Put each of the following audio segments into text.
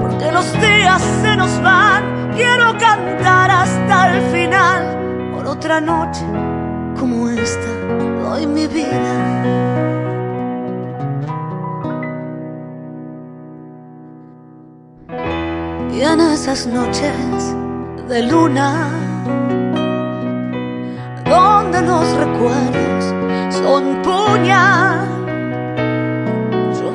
Porque los días se nos van, quiero cantar hasta el final, por otra noche como esta doy mi vida. Y en esas noches de luna, donde los recuerdos son puñal, yo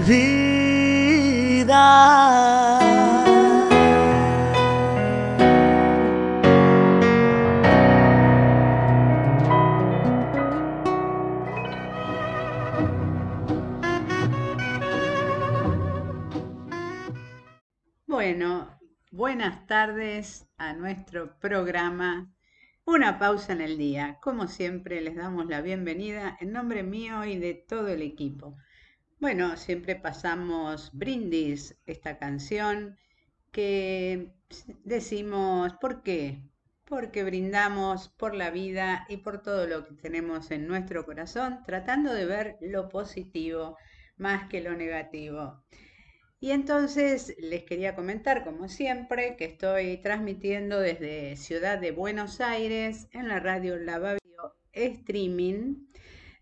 vida. Bueno, buenas tardes a nuestro programa Una pausa en el día. Como siempre, les damos la bienvenida en nombre mío y de todo el equipo. Bueno, siempre pasamos brindis esta canción que decimos, ¿por qué? Porque brindamos por la vida y por todo lo que tenemos en nuestro corazón, tratando de ver lo positivo más que lo negativo. Y entonces les quería comentar, como siempre, que estoy transmitiendo desde Ciudad de Buenos Aires en la radio Lavavio Streaming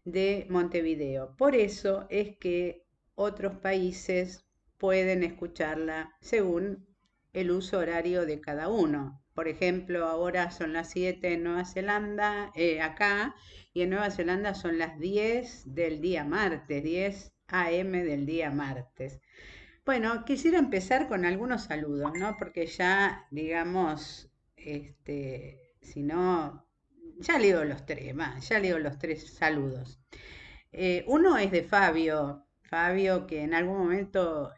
de Montevideo. Por eso es que otros países pueden escucharla según el uso horario de cada uno. Por ejemplo, ahora son las 7 en Nueva Zelanda, eh, acá, y en Nueva Zelanda son las 10 del día martes, 10 AM del día martes. Bueno, quisiera empezar con algunos saludos, ¿no? Porque ya, digamos, este, si no, ya leo los tres, más, ya leo los tres saludos. Eh, uno es de Fabio, Fabio que en algún momento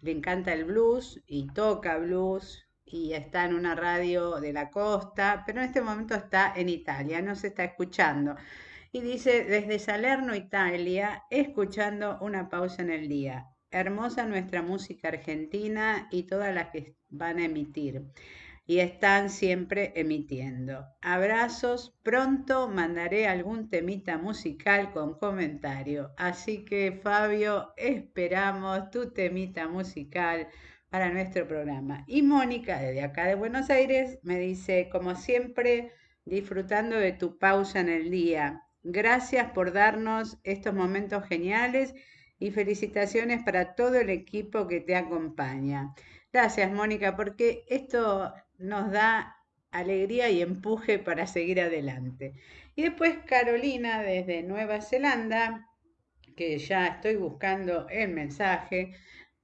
le encanta el blues y toca blues y está en una radio de la costa, pero en este momento está en Italia, no se está escuchando. Y dice, desde Salerno, Italia, escuchando una pausa en el día. Hermosa nuestra música argentina y todas las que van a emitir. Y están siempre emitiendo. Abrazos, pronto mandaré algún temita musical con comentario. Así que Fabio, esperamos tu temita musical para nuestro programa. Y Mónica, desde acá de Buenos Aires, me dice, como siempre, disfrutando de tu pausa en el día. Gracias por darnos estos momentos geniales y felicitaciones para todo el equipo que te acompaña. Gracias, Mónica, porque esto nos da alegría y empuje para seguir adelante. Y después Carolina desde Nueva Zelanda, que ya estoy buscando el mensaje,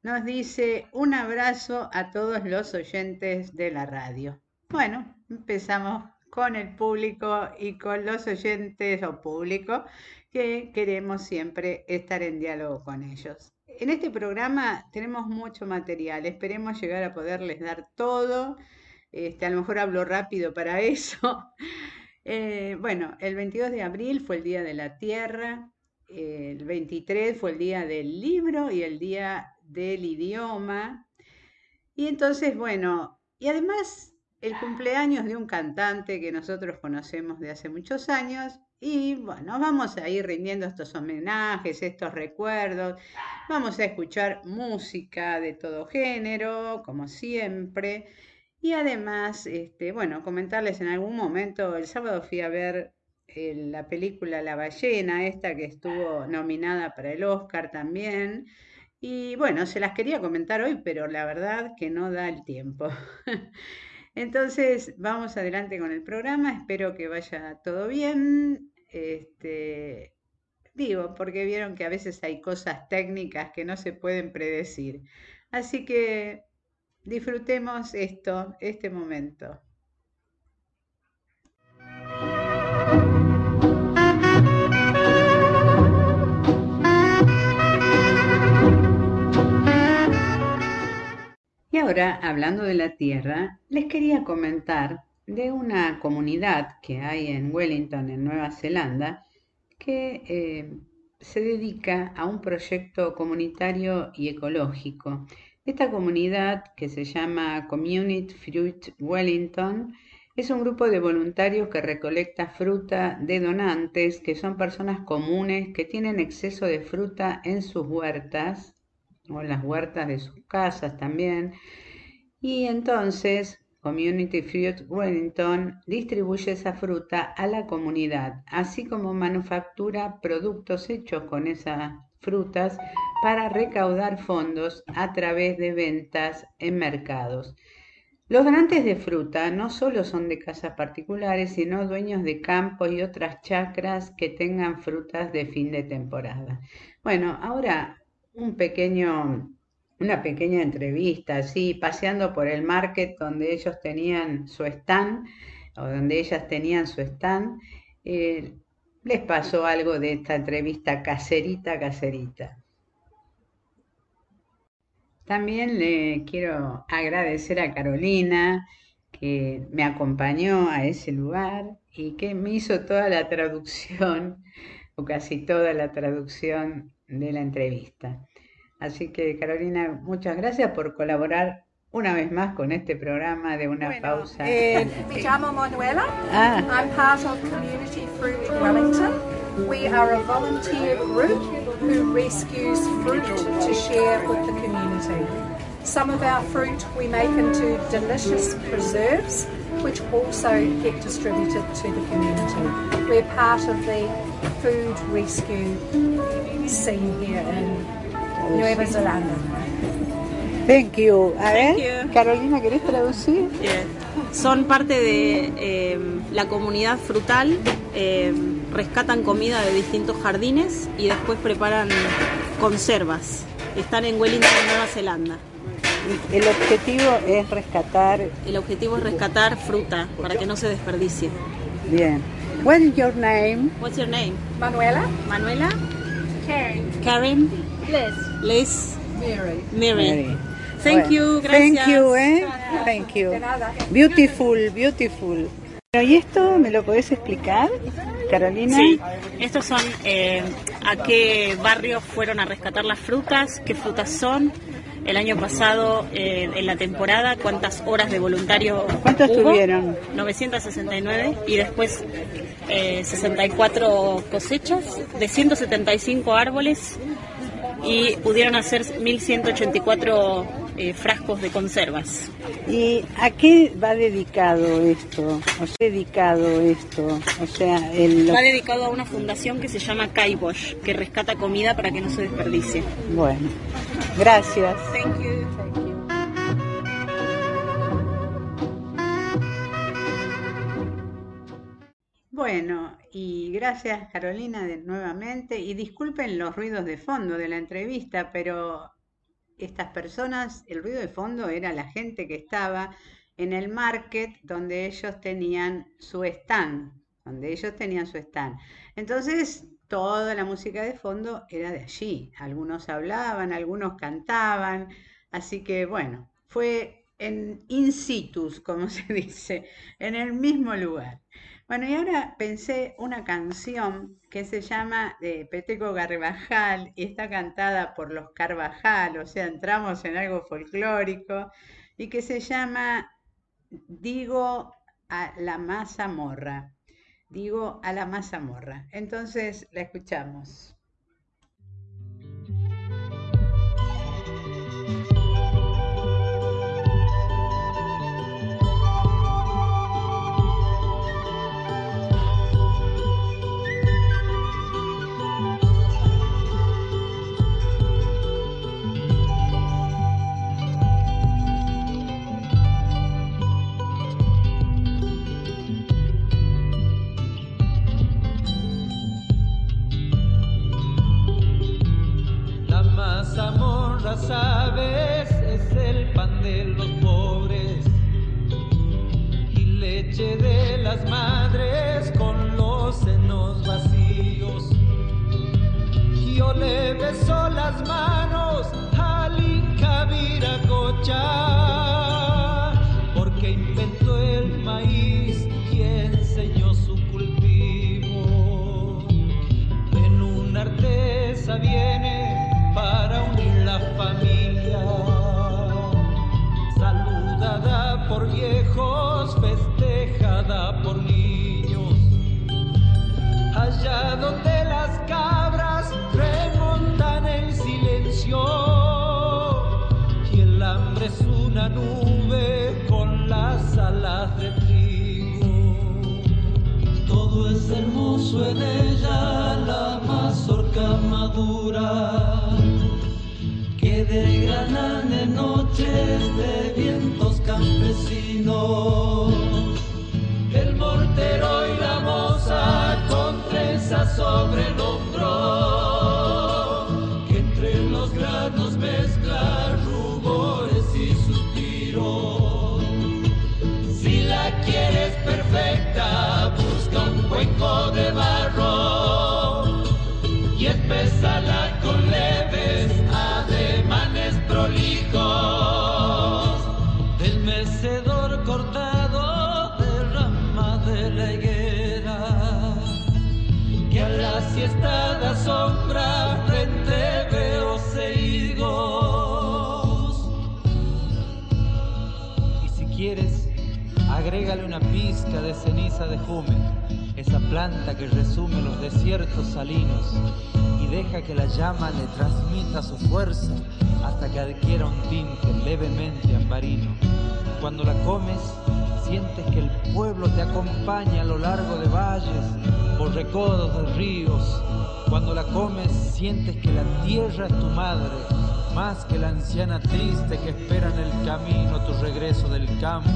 nos dice un abrazo a todos los oyentes de la radio. Bueno, empezamos con el público y con los oyentes o público que queremos siempre estar en diálogo con ellos. En este programa tenemos mucho material, esperemos llegar a poderles dar todo. Este, a lo mejor hablo rápido para eso. Eh, bueno, el 22 de abril fue el Día de la Tierra, el 23 fue el Día del Libro y el Día del Idioma. Y entonces, bueno, y además el cumpleaños de un cantante que nosotros conocemos de hace muchos años, y bueno, vamos a ir rindiendo estos homenajes, estos recuerdos. Vamos a escuchar música de todo género, como siempre. Y además, este, bueno, comentarles en algún momento, el sábado fui a ver eh, la película La ballena, esta que estuvo nominada para el Oscar también. Y bueno, se las quería comentar hoy, pero la verdad que no da el tiempo. Entonces, vamos adelante con el programa. Espero que vaya todo bien. Este, digo, porque vieron que a veces hay cosas técnicas que no se pueden predecir. Así que disfrutemos esto, este momento. Y ahora, hablando de la Tierra, les quería comentar de una comunidad que hay en Wellington, en Nueva Zelanda, que eh, se dedica a un proyecto comunitario y ecológico. Esta comunidad, que se llama Community Fruit Wellington, es un grupo de voluntarios que recolecta fruta de donantes, que son personas comunes que tienen exceso de fruta en sus huertas o en las huertas de sus casas también. Y entonces Community Fruit Wellington distribuye esa fruta a la comunidad, así como manufactura productos hechos con esas frutas para recaudar fondos a través de ventas en mercados. Los donantes de fruta no solo son de casas particulares, sino dueños de campos y otras chacras que tengan frutas de fin de temporada. Bueno, ahora un pequeño una pequeña entrevista, así, paseando por el market donde ellos tenían su stand, o donde ellas tenían su stand, eh, les pasó algo de esta entrevista caserita, caserita. También le quiero agradecer a Carolina, que me acompañó a ese lugar y que me hizo toda la traducción, o casi toda la traducción de la entrevista. Así que Carolina, muchas gracias por colaborar una vez más con este programa de una bueno, pausa. Eh, me llamo Manuela. Ah. I'm part of Community Fruit Wellington. We are a volunteer group who rescues fruit to share with the community. Some of our fruit we make into delicious preserves, which also get distributed to the community. We're part of the food rescue scene here in Nueva Zelanda. Thank you. A ver, Carolina, ¿querés traducir? Son parte de eh, la comunidad frutal, eh, rescatan comida de distintos jardines y después preparan conservas. Están en Wellington, Nueva Zelanda. El objetivo es rescatar. El objetivo es rescatar fruta para que no se desperdicie. Bien. What is your name? What's your name? Manuela. Manuela. Karen. Karen. Liz. Liz. Mary. Mary. Thank you, gracias. Thank you, eh. Thank you. Beautiful, beautiful. ¿Y esto me lo podés explicar, Carolina? Sí, estos son eh, a qué barrios fueron a rescatar las frutas, qué frutas son, el año pasado eh, en la temporada, cuántas horas de voluntario ¿Cuántos tuvieron? 969 y después eh, 64 cosechas de 175 árboles y pudieron hacer 1184 eh, frascos de conservas. ¿Y a qué va dedicado esto? ¿O sea, dedicado esto? O sea, el... Va dedicado a una fundación que se llama Kaibosh, que rescata comida para que no se desperdicie. Bueno, gracias. Thank you. Bueno, y gracias Carolina de, nuevamente. Y disculpen los ruidos de fondo de la entrevista, pero estas personas, el ruido de fondo era la gente que estaba en el market donde ellos tenían su stand, donde ellos tenían su stand. Entonces, toda la música de fondo era de allí. Algunos hablaban, algunos cantaban, así que bueno, fue en in situ, como se dice, en el mismo lugar. Bueno, y ahora pensé una canción que se llama de Peteco Carvajal y está cantada por los Carvajal, o sea, entramos en algo folclórico, y que se llama Digo a la mazamorra. Digo a la mazamorra. Entonces la escuchamos. sabes, es el pan de los pobres y leche de las madres con los senos vacíos. Yo le beso las manos al Inca Viracocha, porque inventó el maíz y enseñó su cultivo. En un artesa viene por viejos, festejada por niños. Allá donde las cabras remontan el silencio y el hambre es una nube con las alas de trigo. Todo es hermoso en ella, la mazorca madura que degranan en noches de vientos campesinos. De ceniza de jume esa planta que resume los desiertos salinos y deja que la llama le transmita su fuerza hasta que adquiera un tinte levemente ambarino. Cuando la comes, sientes que el pueblo te acompaña a lo largo de valles, por recodos de ríos. Cuando la comes, sientes que la tierra es tu madre, más que la anciana triste que espera en el camino tu regreso del campo.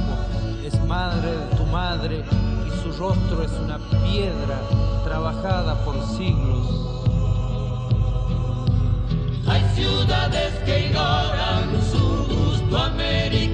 Es madre de tu madre y su rostro es una piedra trabajada por siglos. Hay ciudades que ignoran su gusto americano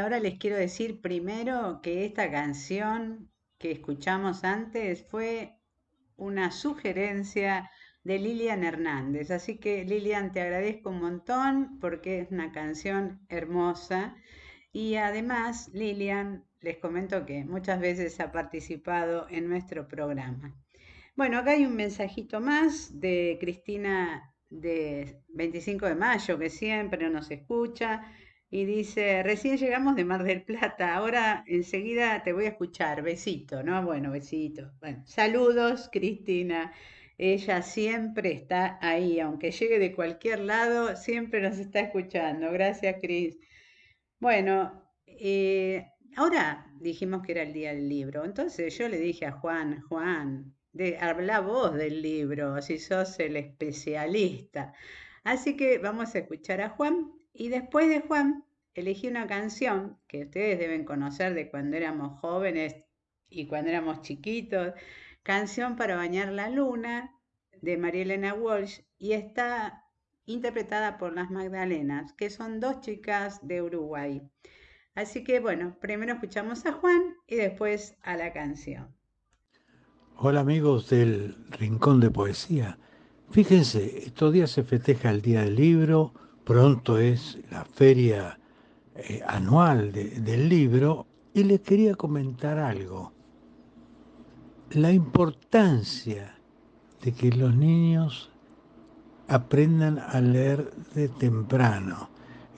ahora les quiero decir primero que esta canción que escuchamos antes fue una sugerencia de Lilian Hernández. Así que Lilian, te agradezco un montón porque es una canción hermosa. Y además, Lilian, les comento que muchas veces ha participado en nuestro programa. Bueno, acá hay un mensajito más de Cristina de 25 de mayo, que siempre nos escucha. Y dice, recién llegamos de Mar del Plata, ahora enseguida te voy a escuchar, besito, ¿no? Bueno, besito. Saludos, Cristina. Ella siempre está ahí, aunque llegue de cualquier lado, siempre nos está escuchando. Gracias, Cris. Bueno, eh, ahora dijimos que era el día del libro, entonces yo le dije a Juan, Juan, de, habla vos del libro, si sos el especialista. Así que vamos a escuchar a Juan y después de Juan, elegí una canción que ustedes deben conocer de cuando éramos jóvenes y cuando éramos chiquitos, Canción para bañar la luna de María Elena Walsh y está interpretada por las Magdalenas, que son dos chicas de Uruguay. Así que bueno, primero escuchamos a Juan y después a la canción. Hola amigos del Rincón de Poesía. Fíjense, estos días se festeja el Día del Libro, pronto es la feria eh, anual de, del libro y les quería comentar algo. La importancia de que los niños aprendan a leer de temprano.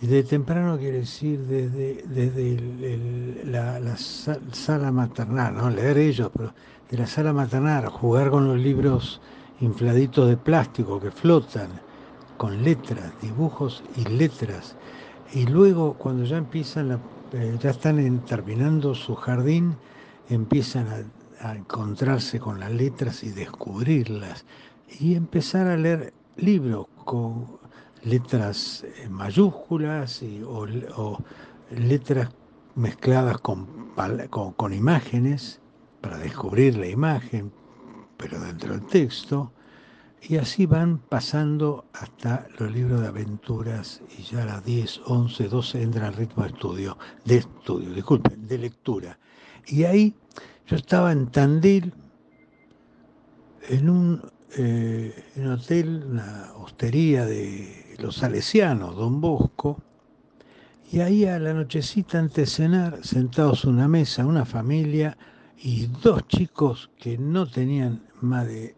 Y de temprano quiere decir desde, desde la, la sa- sala maternal, no leer ellos, pero de la sala maternal, jugar con los libros infladitos de plástico que flotan, con letras, dibujos y letras. Y luego cuando ya empiezan, la- eh, ya están terminando su jardín, empiezan a, encontrarse con las letras y descubrirlas. Y empezar a leer libros con letras eh, mayúsculas y- o, letras mezcladas con, con, con imágenes para descubrir la imagen, pero dentro del texto. Y así van pasando hasta los libros de aventuras y ya a las 10, 11, 12 entra el ritmo de estudio, de estudio, disculpen, de lectura. Y ahí yo estaba en Tandil, en un, eh, en un hotel, una hostería de los salesianos, Don Bosco, y ahí a la nochecita antes de cenar, sentados en una mesa, una familia y dos chicos que no tenían más de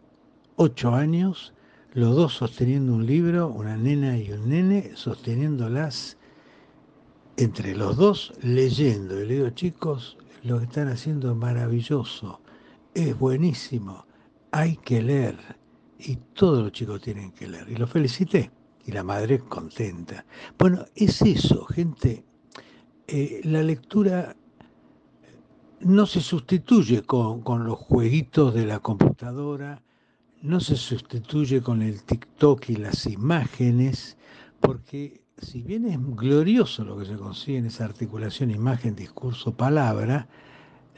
ocho años, los dos sosteniendo un libro, una nena y un nene, sosteniéndolas entre los dos, leyendo. Y le digo, chicos, lo que están haciendo es maravilloso, es buenísimo, hay que leer. Y todos los chicos tienen que leer. Y los felicité. Y la madre contenta. Bueno, es eso, gente. Eh, la lectura no se sustituye con, con, los jueguitos de la computadora, no se sustituye con el TikTok y las imágenes, porque si bien es glorioso lo que se consigue en esa articulación imagen, discurso, palabra,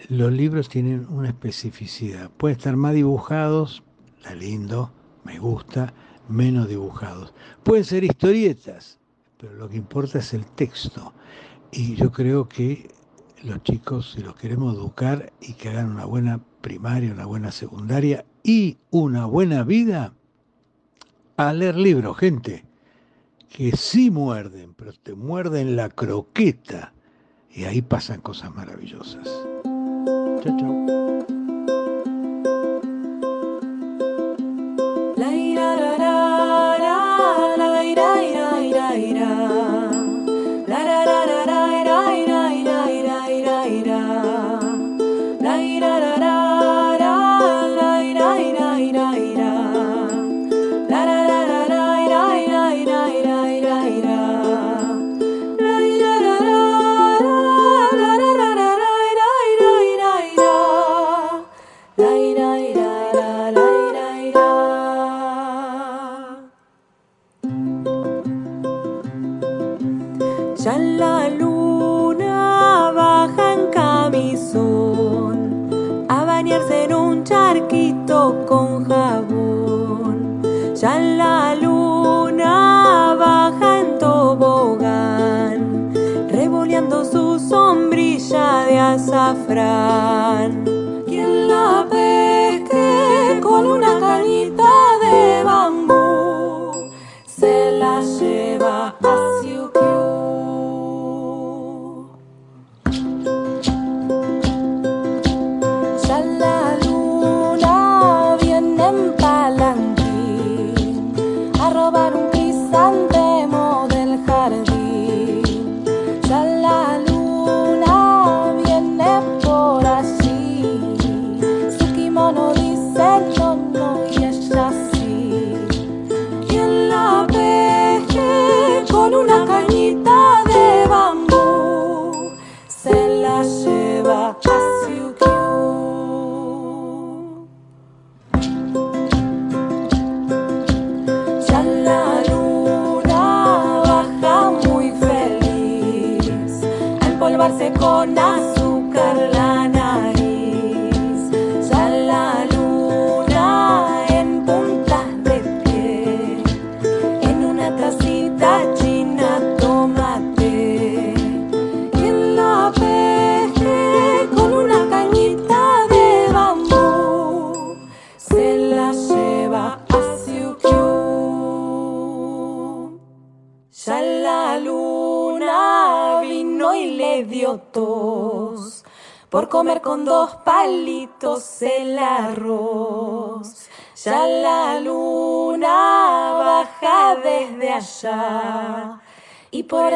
los libros tienen una especificidad. Pueden estar más dibujados, está lindo, me gusta, menos dibujados. Pueden ser historietas, pero lo que importa es el texto. Y yo creo que los chicos, si los queremos educar y que hagan una buena primaria, una buena secundaria y una buena vida, a leer libros, gente, que sí muerden, pero te muerden la croqueta y ahí pasan cosas maravillosas. Chao, chao.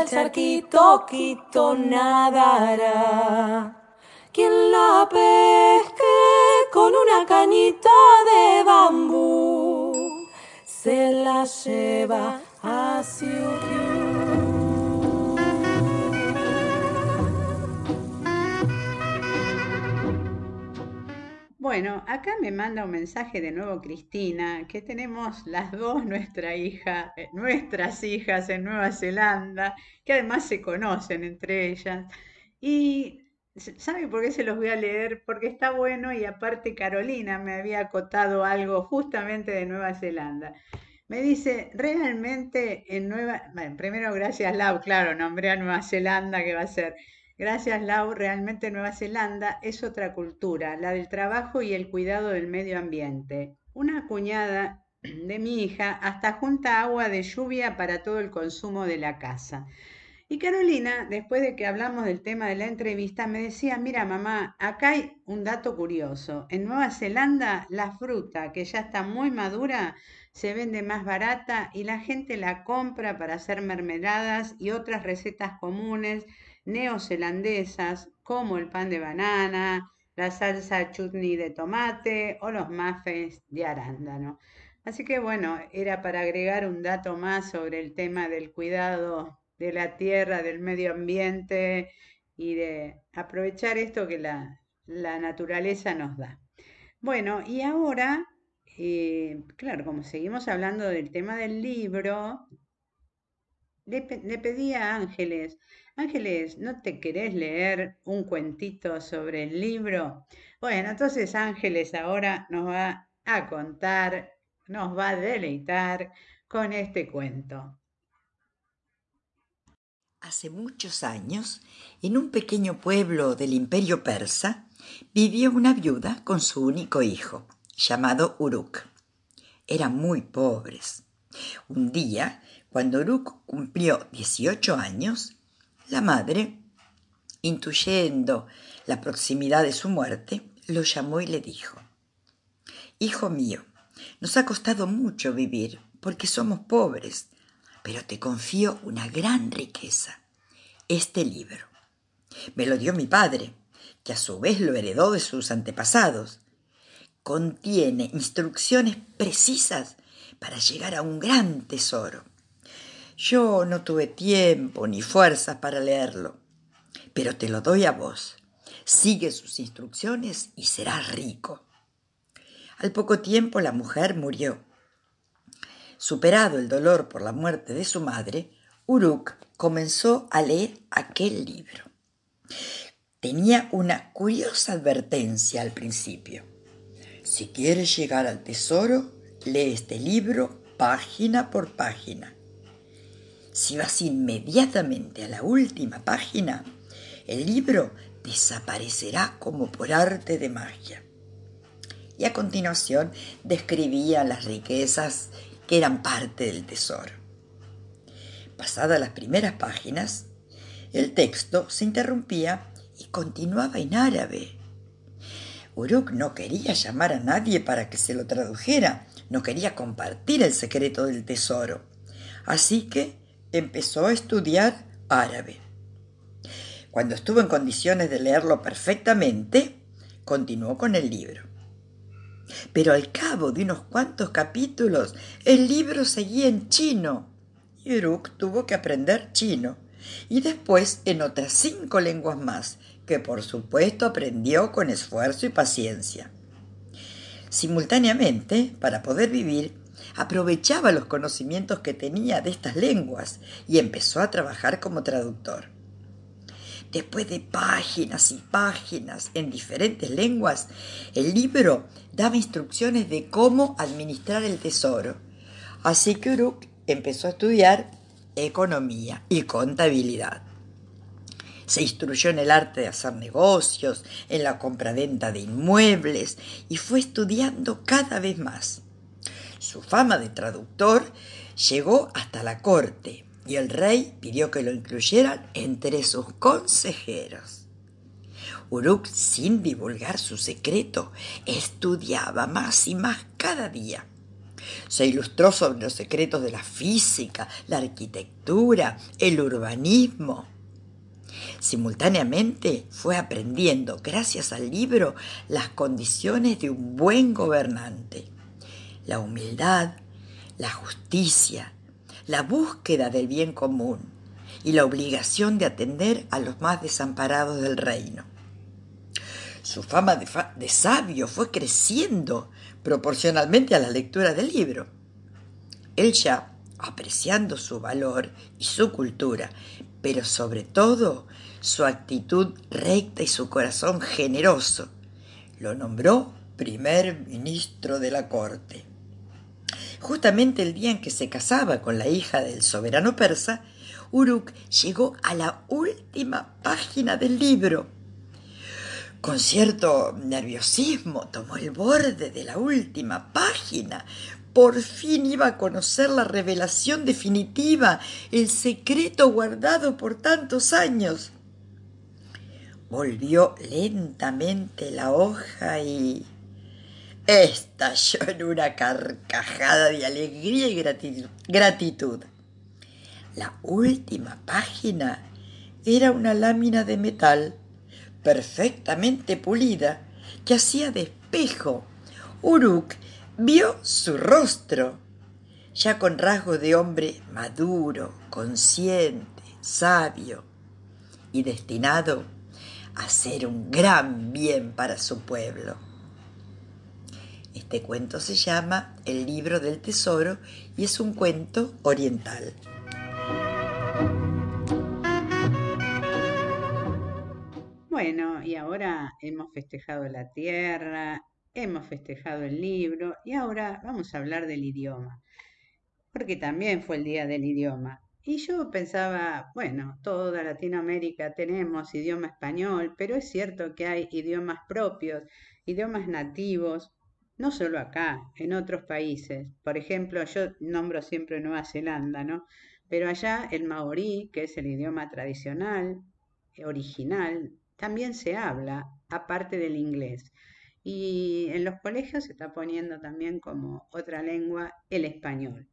El charquito quito nadará. Quien la pesque con una cañita de bambú se la lleva a Bueno, acá me manda un mensaje de nuevo Cristina, que tenemos las dos nuestra hija, eh, nuestras hijas en Nueva Zelanda, que además se conocen entre ellas. Y ¿Sabe por qué se los voy a leer? Porque está bueno y aparte Carolina me había acotado algo justamente de Nueva Zelanda. Me dice, realmente en Nueva... Bueno, primero gracias Lau, claro, nombré a Nueva Zelanda que va a ser. Gracias Lau, realmente Nueva Zelanda es otra cultura, la del trabajo y el cuidado del medio ambiente. Una cuñada de mi hija hasta junta agua de lluvia para todo el consumo de la casa. Y Carolina, después de que hablamos del tema de la entrevista, me decía, mira mamá, acá hay un dato curioso. En Nueva Zelanda la fruta que ya está muy madura se vende más barata y la gente la compra para hacer mermeladas y otras recetas comunes neozelandesas como el pan de banana, la salsa chutney de tomate o los muffins de arándano. Así que bueno, era para agregar un dato más sobre el tema del cuidado de la tierra, del medio ambiente y de aprovechar esto que la, naturaleza nos da. Bueno, y ahora, eh, claro, como seguimos hablando del tema del libro, le, le pedí a Ángeles, Ángeles, ¿no te querés leer un cuentito sobre el libro? Bueno, entonces Ángeles ahora nos va a contar, nos va a deleitar con este cuento. Hace muchos años, en un pequeño pueblo del imperio persa, vivió una viuda con su único hijo, llamado Uruk. Eran muy pobres. Un día, cuando Uruk cumplió 18 años, la madre, intuyendo la proximidad de su muerte, lo llamó y le dijo, Hijo mío, nos ha costado mucho vivir porque somos pobres pero te confío una gran riqueza, este libro. Me lo dio mi padre, que a su vez lo heredó de sus antepasados. Contiene instrucciones precisas para llegar a un gran tesoro. Yo no tuve tiempo ni fuerzas para leerlo, pero te lo doy a vos. Sigue sus instrucciones y serás rico. Al poco tiempo la mujer murió Superado el dolor por la muerte de su madre, Uruk comenzó a leer aquel libro. Tenía una curiosa advertencia al principio. Si quieres llegar al tesoro, lee este libro página por página. Si vas inmediatamente a la última página, el libro desaparecerá como por arte de magia. Y a continuación describía las riquezas eran parte del tesoro. Pasadas las primeras páginas, el texto se interrumpía y continuaba en árabe. Uruk no quería llamar a nadie para que se lo tradujera, no quería compartir el secreto del tesoro, así que empezó a estudiar árabe. Cuando estuvo en condiciones de leerlo perfectamente, continuó con el libro. Pero al cabo de unos cuantos capítulos, el libro seguía en chino. Y Uruk tuvo que aprender chino y después en otras cinco lenguas más, que por supuesto aprendió con esfuerzo y paciencia. Simultáneamente, para poder vivir, aprovechaba los conocimientos que tenía de estas lenguas y empezó a trabajar como traductor. Después de páginas y páginas en diferentes lenguas, el libro daba instrucciones de cómo administrar el tesoro. Así que Uruk empezó a estudiar economía y contabilidad. Se instruyó en el arte de hacer negocios, en la compraventa de inmuebles y fue estudiando cada vez más. Su fama de traductor llegó hasta la corte y el rey pidió que lo incluyeran entre sus consejeros. Uruk, sin divulgar su secreto, estudiaba más y más cada día. Se ilustró sobre los secretos de la física, la arquitectura, el urbanismo. Simultáneamente fue aprendiendo, gracias al libro, las condiciones de un buen gobernante. La humildad, la justicia, la búsqueda del bien común y la obligación de atender a los más desamparados del reino. Su fama de, sabio fue creciendo proporcionalmente a la lectura del libro. Él ya, apreciando su valor y su cultura, pero sobre todo su actitud recta y su corazón generoso. Lo nombró primer ministro de la corte. Justamente el día en que se casaba con la hija del soberano persa, Uruk llegó a la última página del libro. Con cierto nerviosismo tomó el borde de la última página. Por fin iba a conocer la revelación definitiva, el secreto guardado por tantos años. Volvió lentamente la hoja y estalló en una carcajada de alegría y gratitud. La última página era una lámina de metal perfectamente pulida que hacía de espejo. Uruk vio su rostro, ya con rasgos de hombre maduro, consciente, sabio y destinado a hacer un gran bien para su pueblo. Este cuento se llama El libro del tesoro y es un cuento oriental. Bueno, y ahora hemos festejado la tierra, hemos festejado el libro y ahora vamos a hablar del idioma, porque también fue el día del idioma. Y yo pensaba, bueno, toda Latinoamérica tenemos idioma español, pero es cierto que hay idiomas propios, idiomas nativos, no solo acá, en otros países. Por ejemplo, yo nombro siempre Nueva Zelanda, ¿no? Pero allá el maorí, que es el idioma tradicional, original, también se habla, aparte del inglés. Y en los colegios se está poniendo también como otra lengua el español.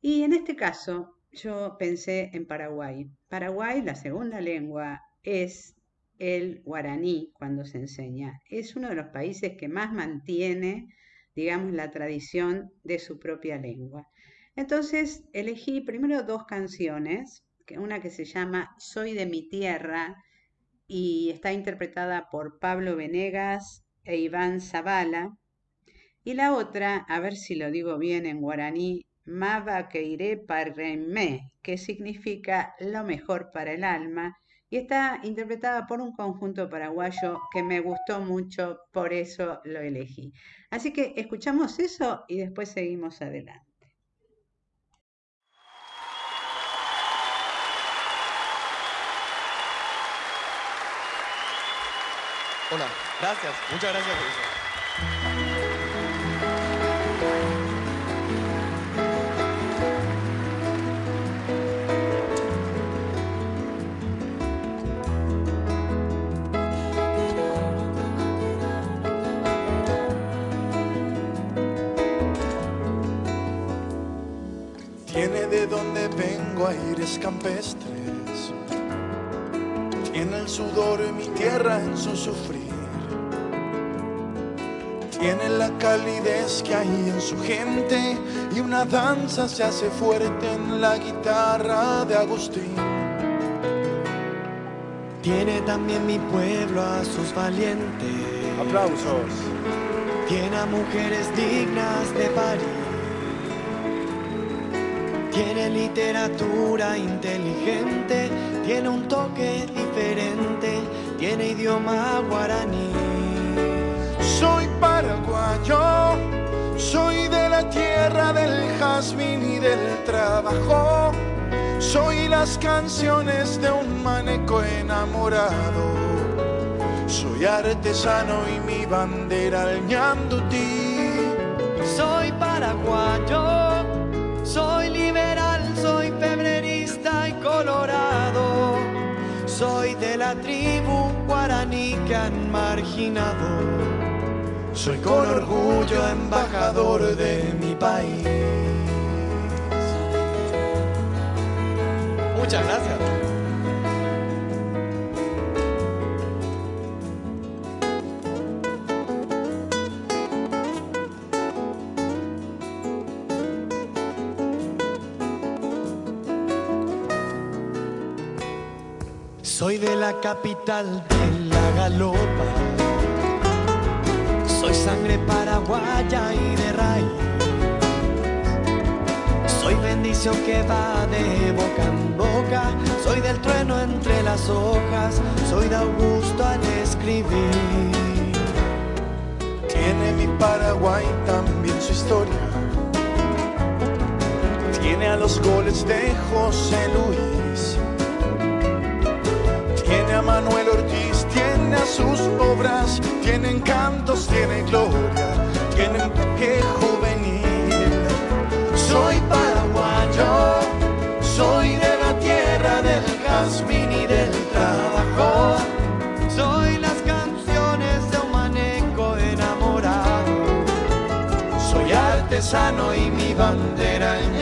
Y en este caso, yo pensé en Paraguay. Paraguay, la segunda lengua, es el guaraní cuando se enseña. Es uno de los países que más mantiene, digamos, la tradición de su propia lengua. Entonces elegí primero dos canciones, una que se llama Soy de mi tierra y está interpretada por Pablo Venegas e Iván Zavala, y la otra, a ver si lo digo bien en guaraní, Mava Keire Parremé, que significa lo mejor para el alma, y está interpretada por un conjunto paraguayo que me gustó mucho, por eso lo elegí. Así que escuchamos eso y después seguimos adelante. Hola, gracias, muchas gracias por. Aires campestres. Tiene el sudor de mi tierra en su sufrir. Tiene la calidez que hay en su gente y una danza se hace fuerte en la guitarra de Agustín. Tiene también mi pueblo a sus valientes. Aplausos. Tiene a mujeres dignas de parir. Tiene literatura inteligente, tiene un toque diferente, tiene idioma guaraní. Soy paraguayo, soy de la tierra del jazmín y del trabajo. Soy las canciones de un maneco enamorado. Soy artesano y mi bandera el ñandutí. Soy paraguayo, la tribu guaraní que han marginado. Soy con orgullo embajador de mi país. Muchas gracias. Capital de la galopa. Soy sangre paraguaya y de raíz. Soy bendición que va de boca en boca. Soy del trueno entre las hojas. Soy de Augusto al escribir. Tiene mi Paraguay también su historia. Tiene a los goles de José Luis. Manuel Ortiz, tiene a sus obras, tiene encantos, tiene gloria, tiene un toque juvenil. Soy paraguayo, soy de la tierra del jazmín y del trabajo. Soy las canciones de un maneco enamorado. Soy artesano y mi bandera en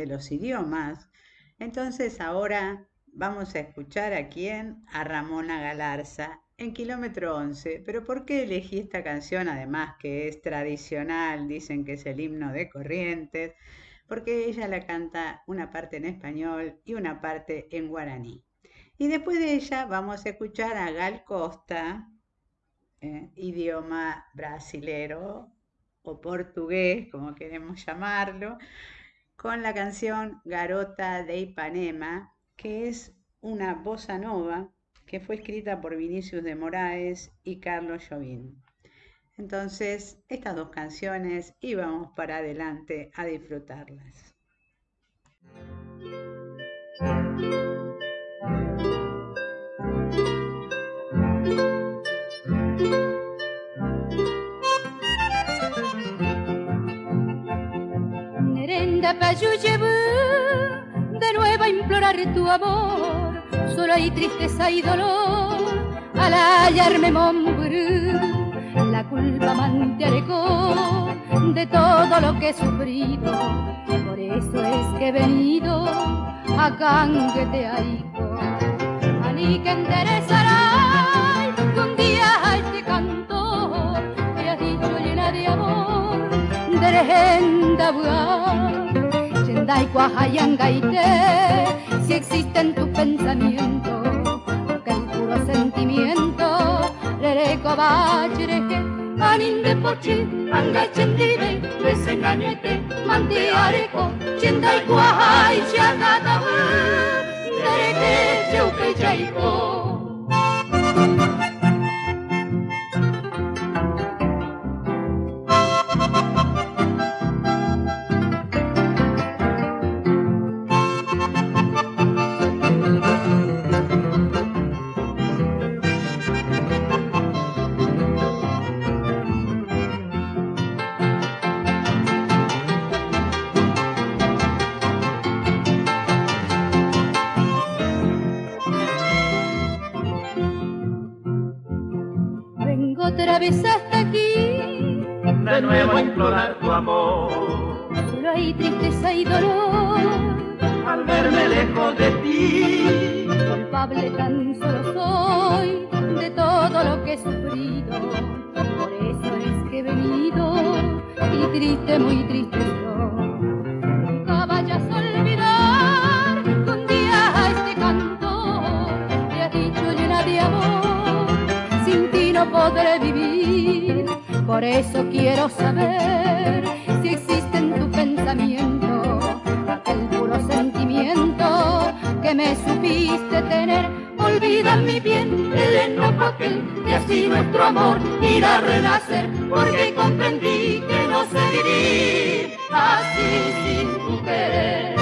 de los idiomas. Entonces ahora vamos a escuchar a quién, a Ramona Galarza en kilómetro 11. Pero ¿por qué elegí esta canción? Además que es tradicional, dicen que es el himno de Corrientes, porque ella la canta una parte en español y una parte en guaraní. Y después de ella vamos a escuchar a Gal Costa, eh, idioma brasilero o portugués, como queremos llamarlo, con la canción Garota de Ipanema, que es una bossa nova que fue escrita por Vinicius de Moraes y Carlos Jobim. Entonces, estas dos canciones y vamos para adelante a disfrutarlas. Nerenda de nuevo a implorar tu amor solo hay tristeza y dolor al hallarme Montbrú. La culpa me alejó de todo lo que he sufrido, por eso es que he venido a cangueteaico. A ni que enderezará que un día a este cantor me has dicho llena de amor, de legenda Yendai si existe en tu pensamiento aquel puro sentimiento, lereko bachireje, aninde pochi, angachendide, desengañete, manteareko, chendai kuahai, chiagadabu, lereke, cheupe chaiko. nuevo a implorar tu amor. Solo hay tristeza y dolor al verme lejos de ti. Culpable tan solo soy de todo lo que he sufrido. Por eso es que he venido y triste, muy triste soy. Nunca vayas a olvidar que un día a este cantor te ha dicho llena de amor. Sin ti no podré vivir. Por eso quiero saber si existe en tu pensamiento aquel puro sentimiento que me supiste tener. Olvida mi bien, el enorme papel, y así nuestro amor irá a renacer, porque comprendí que no sé vivir así sin tu querer.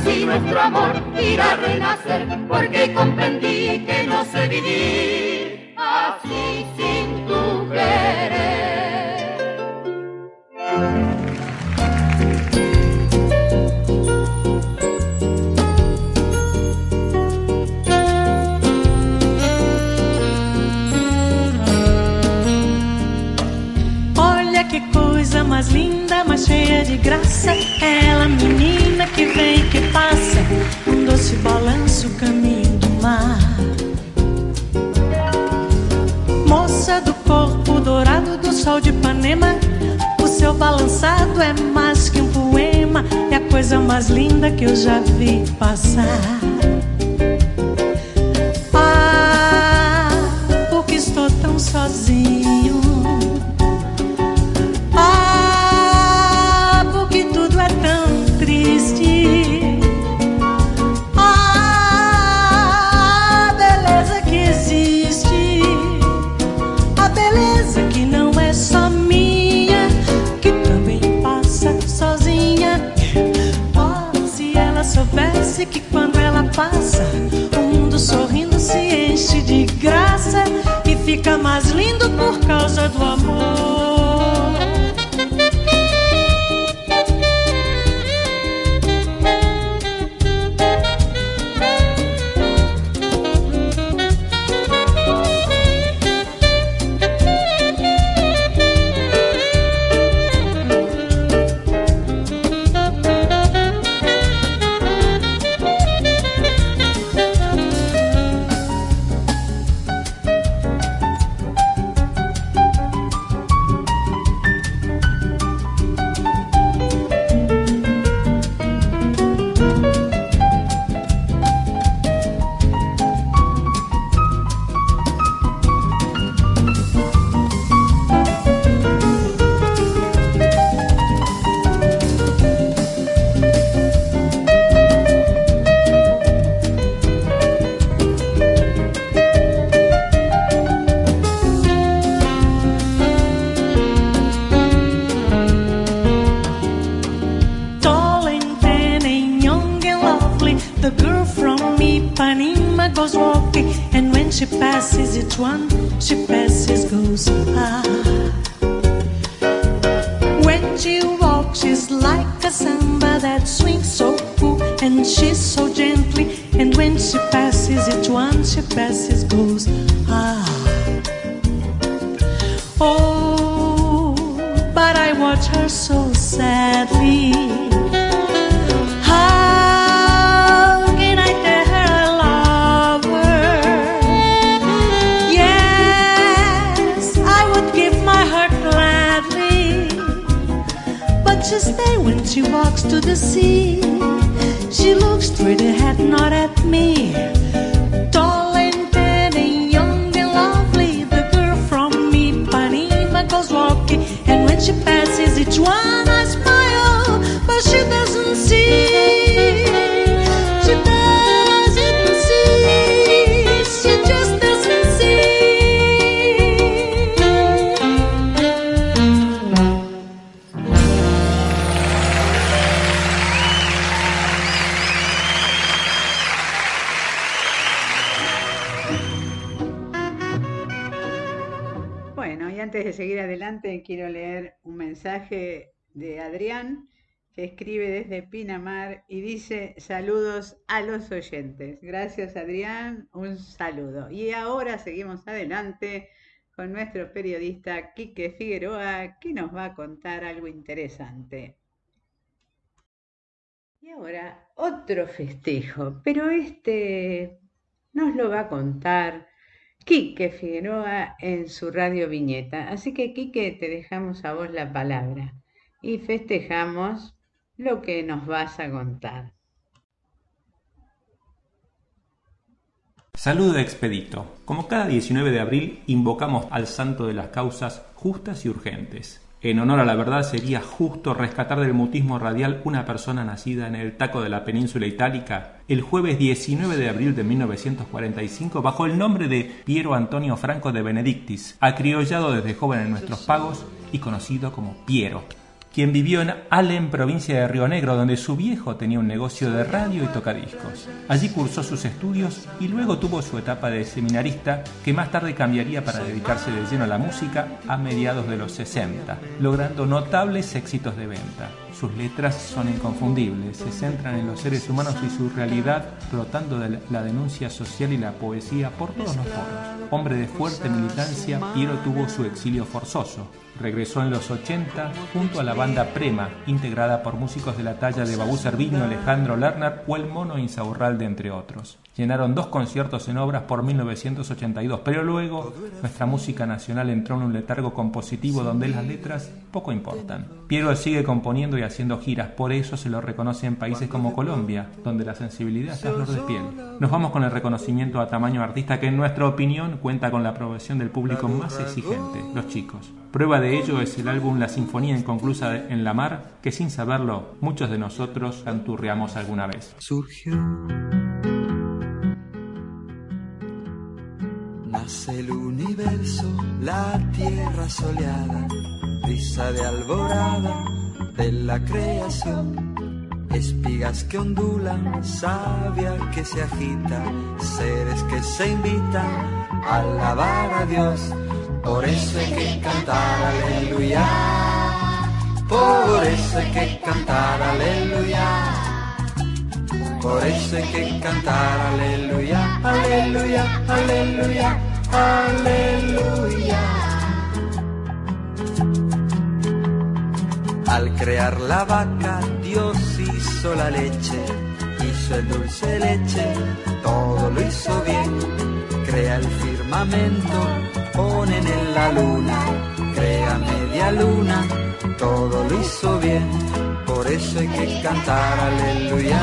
así nuestro amor irá a renacer, porque comprendí que no sé vivir así sin tu querer. mais linda, mais cheia de graça. Ela, menina trem que passa, um doce balanço caminho do mar. Moça do corpo dourado do sol de Ipanema, o seu balançado é mais que um poema, é a coisa mais linda que eu já vi passar. fica mais lindo por causa do amor. Seguir adelante, quiero leer un mensaje de Adrián que escribe desde Pinamar y dice saludos a los oyentes. Gracias Adrián, un saludo. Y ahora seguimos adelante con nuestro periodista Quique Figueroa que nos va a contar algo interesante. Y ahora otro festejo, pero este nos lo va a contar Quique Figueroa en su radio Viñeta. Así que Quique, te dejamos a vos la palabra y festejamos lo que nos vas a contar. Saludo expedito. Como cada 19 de abril invocamos al santo de las causas justas y urgentes. En honor a la verdad sería justo rescatar del mutismo radial una persona nacida en el taco de la península itálica el jueves 19 de abril de 1945 bajo el nombre de Piero Antonio Franco de Benedictis, acriollado desde joven en nuestros pagos y conocido como Piero, quien vivió en Allen, provincia de Río Negro, donde su viejo tenía un negocio de radio y tocadiscos. Allí cursó sus estudios y luego tuvo su etapa de seminarista, que más tarde cambiaría para dedicarse de lleno a la música a mediados de los 60, logrando notables éxitos de venta. Sus letras son inconfundibles, se centran en los seres humanos y su realidad, brotando de la denuncia social y la poesía por todos los foros. Hombre de fuerte militancia, Piero tuvo su exilio forzoso. Regresó en los 80 junto a la banda Prema, integrada por músicos de la talla de Babú Cerviño, Alejandro Lerner o el Mono Insaurralde, entre otros. Llenaron dos conciertos en obras por 1982, pero luego nuestra música nacional entró en un letargo compositivo donde las letras poco importan. Piero sigue componiendo y haciendo giras, por eso se lo reconoce en países como Colombia, donde la sensibilidad está flor de piel. Nos vamos con el reconocimiento a tamaño artista que en nuestra opinión cuenta con la aprobación del público más exigente, los chicos. Prueba de ello es el álbum La Sinfonía Inconclusa en la Mar, que sin saberlo muchos de nosotros canturreamos alguna vez. Surgió. Nace el universo, la tierra soleada, brisa de alborada de la creación. Espigas que ondulan, savia que se agita, seres que se invitan a alabar a Dios. Por eso hay que cantar aleluya. Por eso hay que cantar aleluya. Por eso hay que cantar aleluya, aleluya, aleluya, aleluya. Al crear la vaca, Dios hizo la leche, hizo el dulce leche, todo lo hizo bien. Crea el firmamento, ponen en la luna, crea media luna, todo lo hizo bien. Por eso hay que cantar aleluya.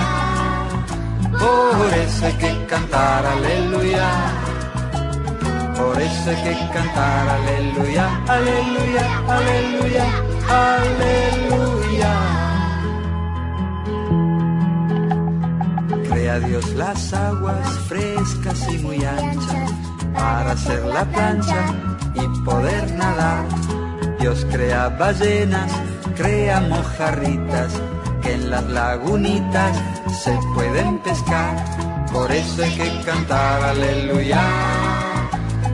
Por eso hay que cantar aleluya. Por eso hay que cantar aleluya, aleluya, aleluya, aleluya. Crea Dios las aguas frescas y muy anchas para hacer la plancha y poder nadar. Dios crea ballenas, crea mojarritas que en las lagunitas se pueden pescar. Por eso hay que cantar aleluya.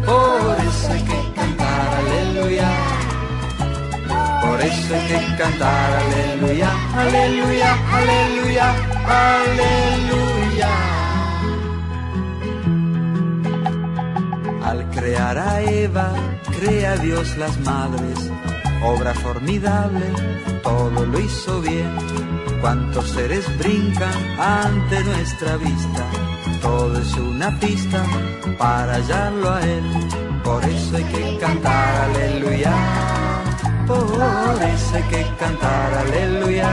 Por eso hay que Por eso hay que cantar aleluya, aleluya, aleluya, aleluya. Al crear a Eva, crea Dios las madres, obra formidable, todo lo hizo bien. Cuántos seres brincan ante nuestra vista, todo es una pista para hallarlo a Él. Por eso hay que cantar aleluya, por eso que cantar aleluya.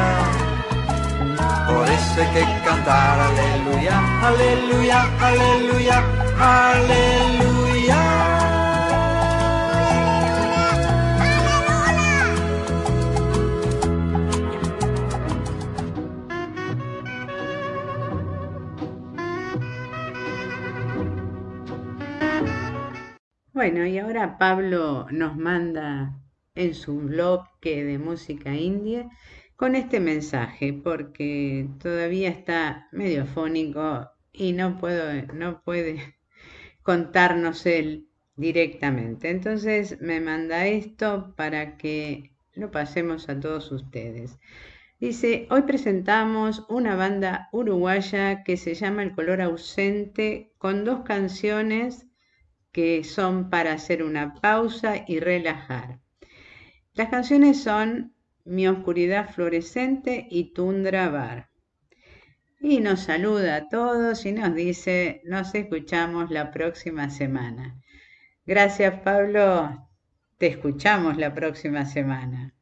Por eso que cantar aleluya, aleluya, aleluya, aleluya. Bueno, y ahora Pablo nos manda en su blog que de música india con este mensaje, porque todavía está medio fónico y no puedo, no puede contarnos él directamente. Entonces me manda esto para que lo pasemos a todos ustedes. Dice, hoy presentamos una banda uruguaya que se llama El color ausente con dos canciones que son para hacer una pausa y relajar. Las canciones son Mi oscuridad fluorescente y Tundra Bar. Y nos saluda a todos y nos dice, nos escuchamos la próxima semana. Gracias Pablo, te escuchamos la próxima semana.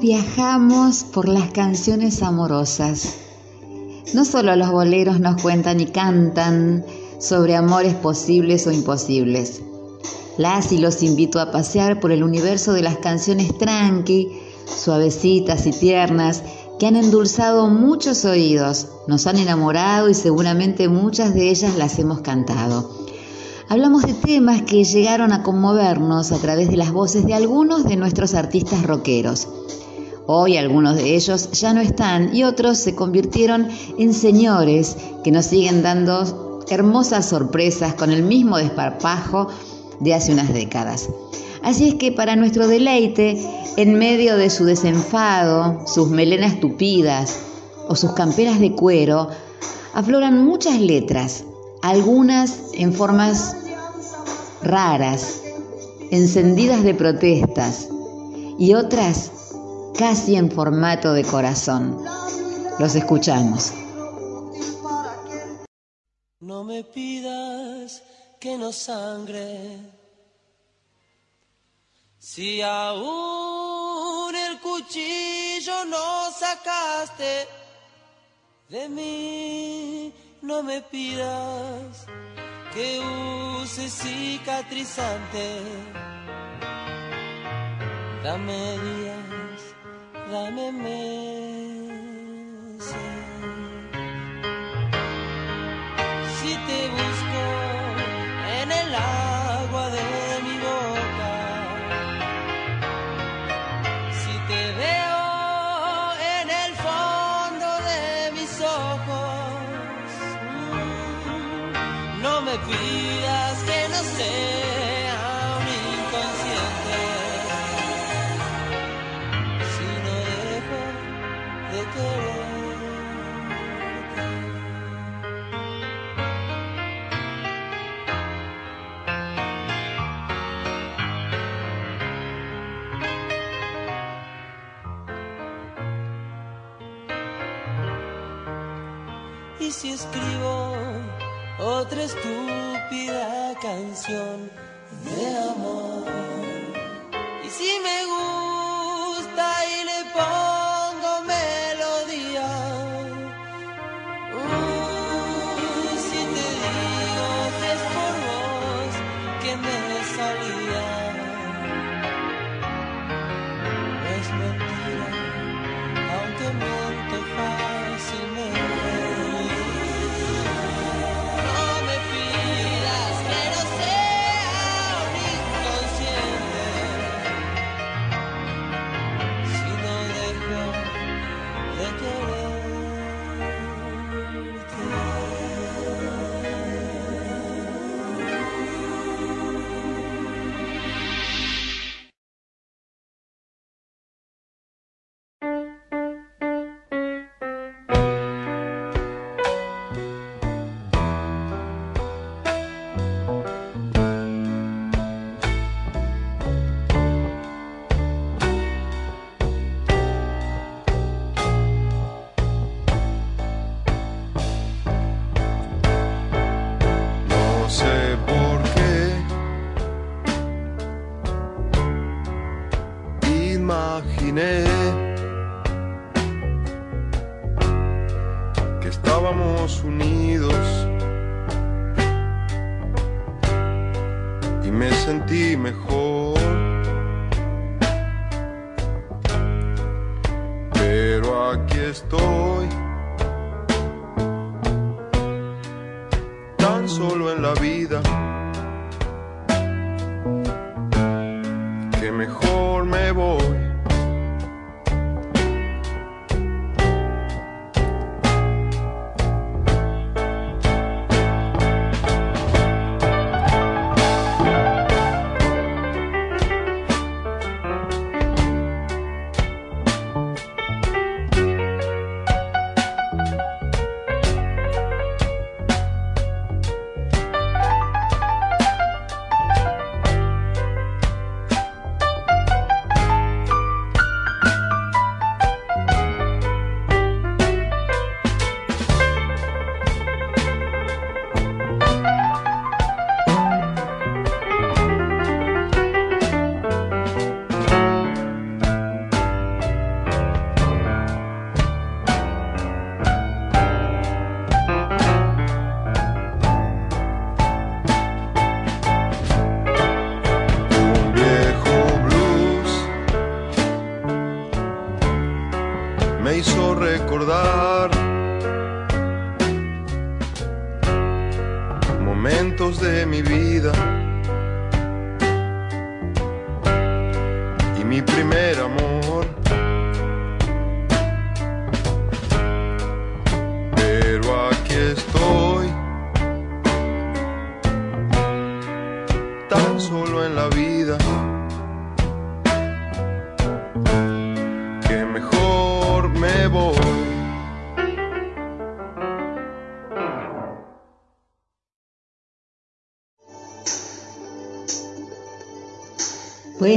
Viajamos por las canciones amorosas. No solo los boleros nos cuentan y cantan sobre amores posibles o imposibles. Las y los invito a pasear por el universo de las canciones tranqui, suavecitas y tiernas que han endulzado muchos oídos, nos han enamorado y seguramente muchas de ellas las hemos cantado. Hablamos de temas que llegaron a conmovernos a través de las voces de algunos de nuestros artistas rockeros. Hoy algunos de ellos ya no están y otros se convirtieron en señores que nos siguen dando hermosas sorpresas con el mismo desparpajo de hace unas décadas. Así es que para nuestro deleite, en medio de su desenfado, sus melenas tupidas o sus camperas de cuero, afloran muchas letras, algunas en formas raras, encendidas de protestas y otras casi en formato de corazón. Los escuchamos. No me pidas que no sangre. Si aún el cuchillo no sacaste de mí, no me pidas que use cicatrizante. Dame días, dame meses. Otra estúpida canción de amor. Y si me gusta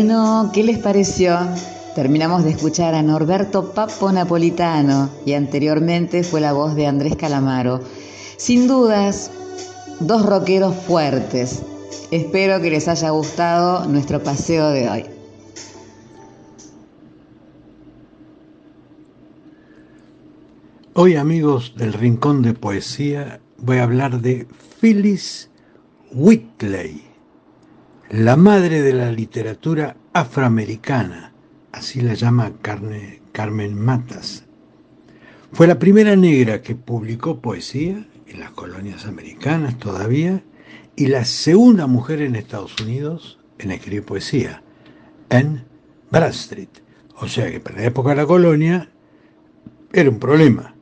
Bueno, ¿qué les pareció? Terminamos de escuchar a Norberto Papo Napolitano y anteriormente fue la voz de Andrés Calamaro. Sin dudas, dos rockeros fuertes. Espero que les haya gustado nuestro paseo de hoy. Hoy amigos del Rincón de Poesía voy a hablar de Phyllis Whitley, la madre de la literatura afroamericana, así la llama Carmen Matas. Fue la primera negra que publicó poesía en las colonias americanas todavía y la segunda mujer en Estados Unidos en escribir poesía, en Bradstreet. O sea que para la época de la colonia era un problema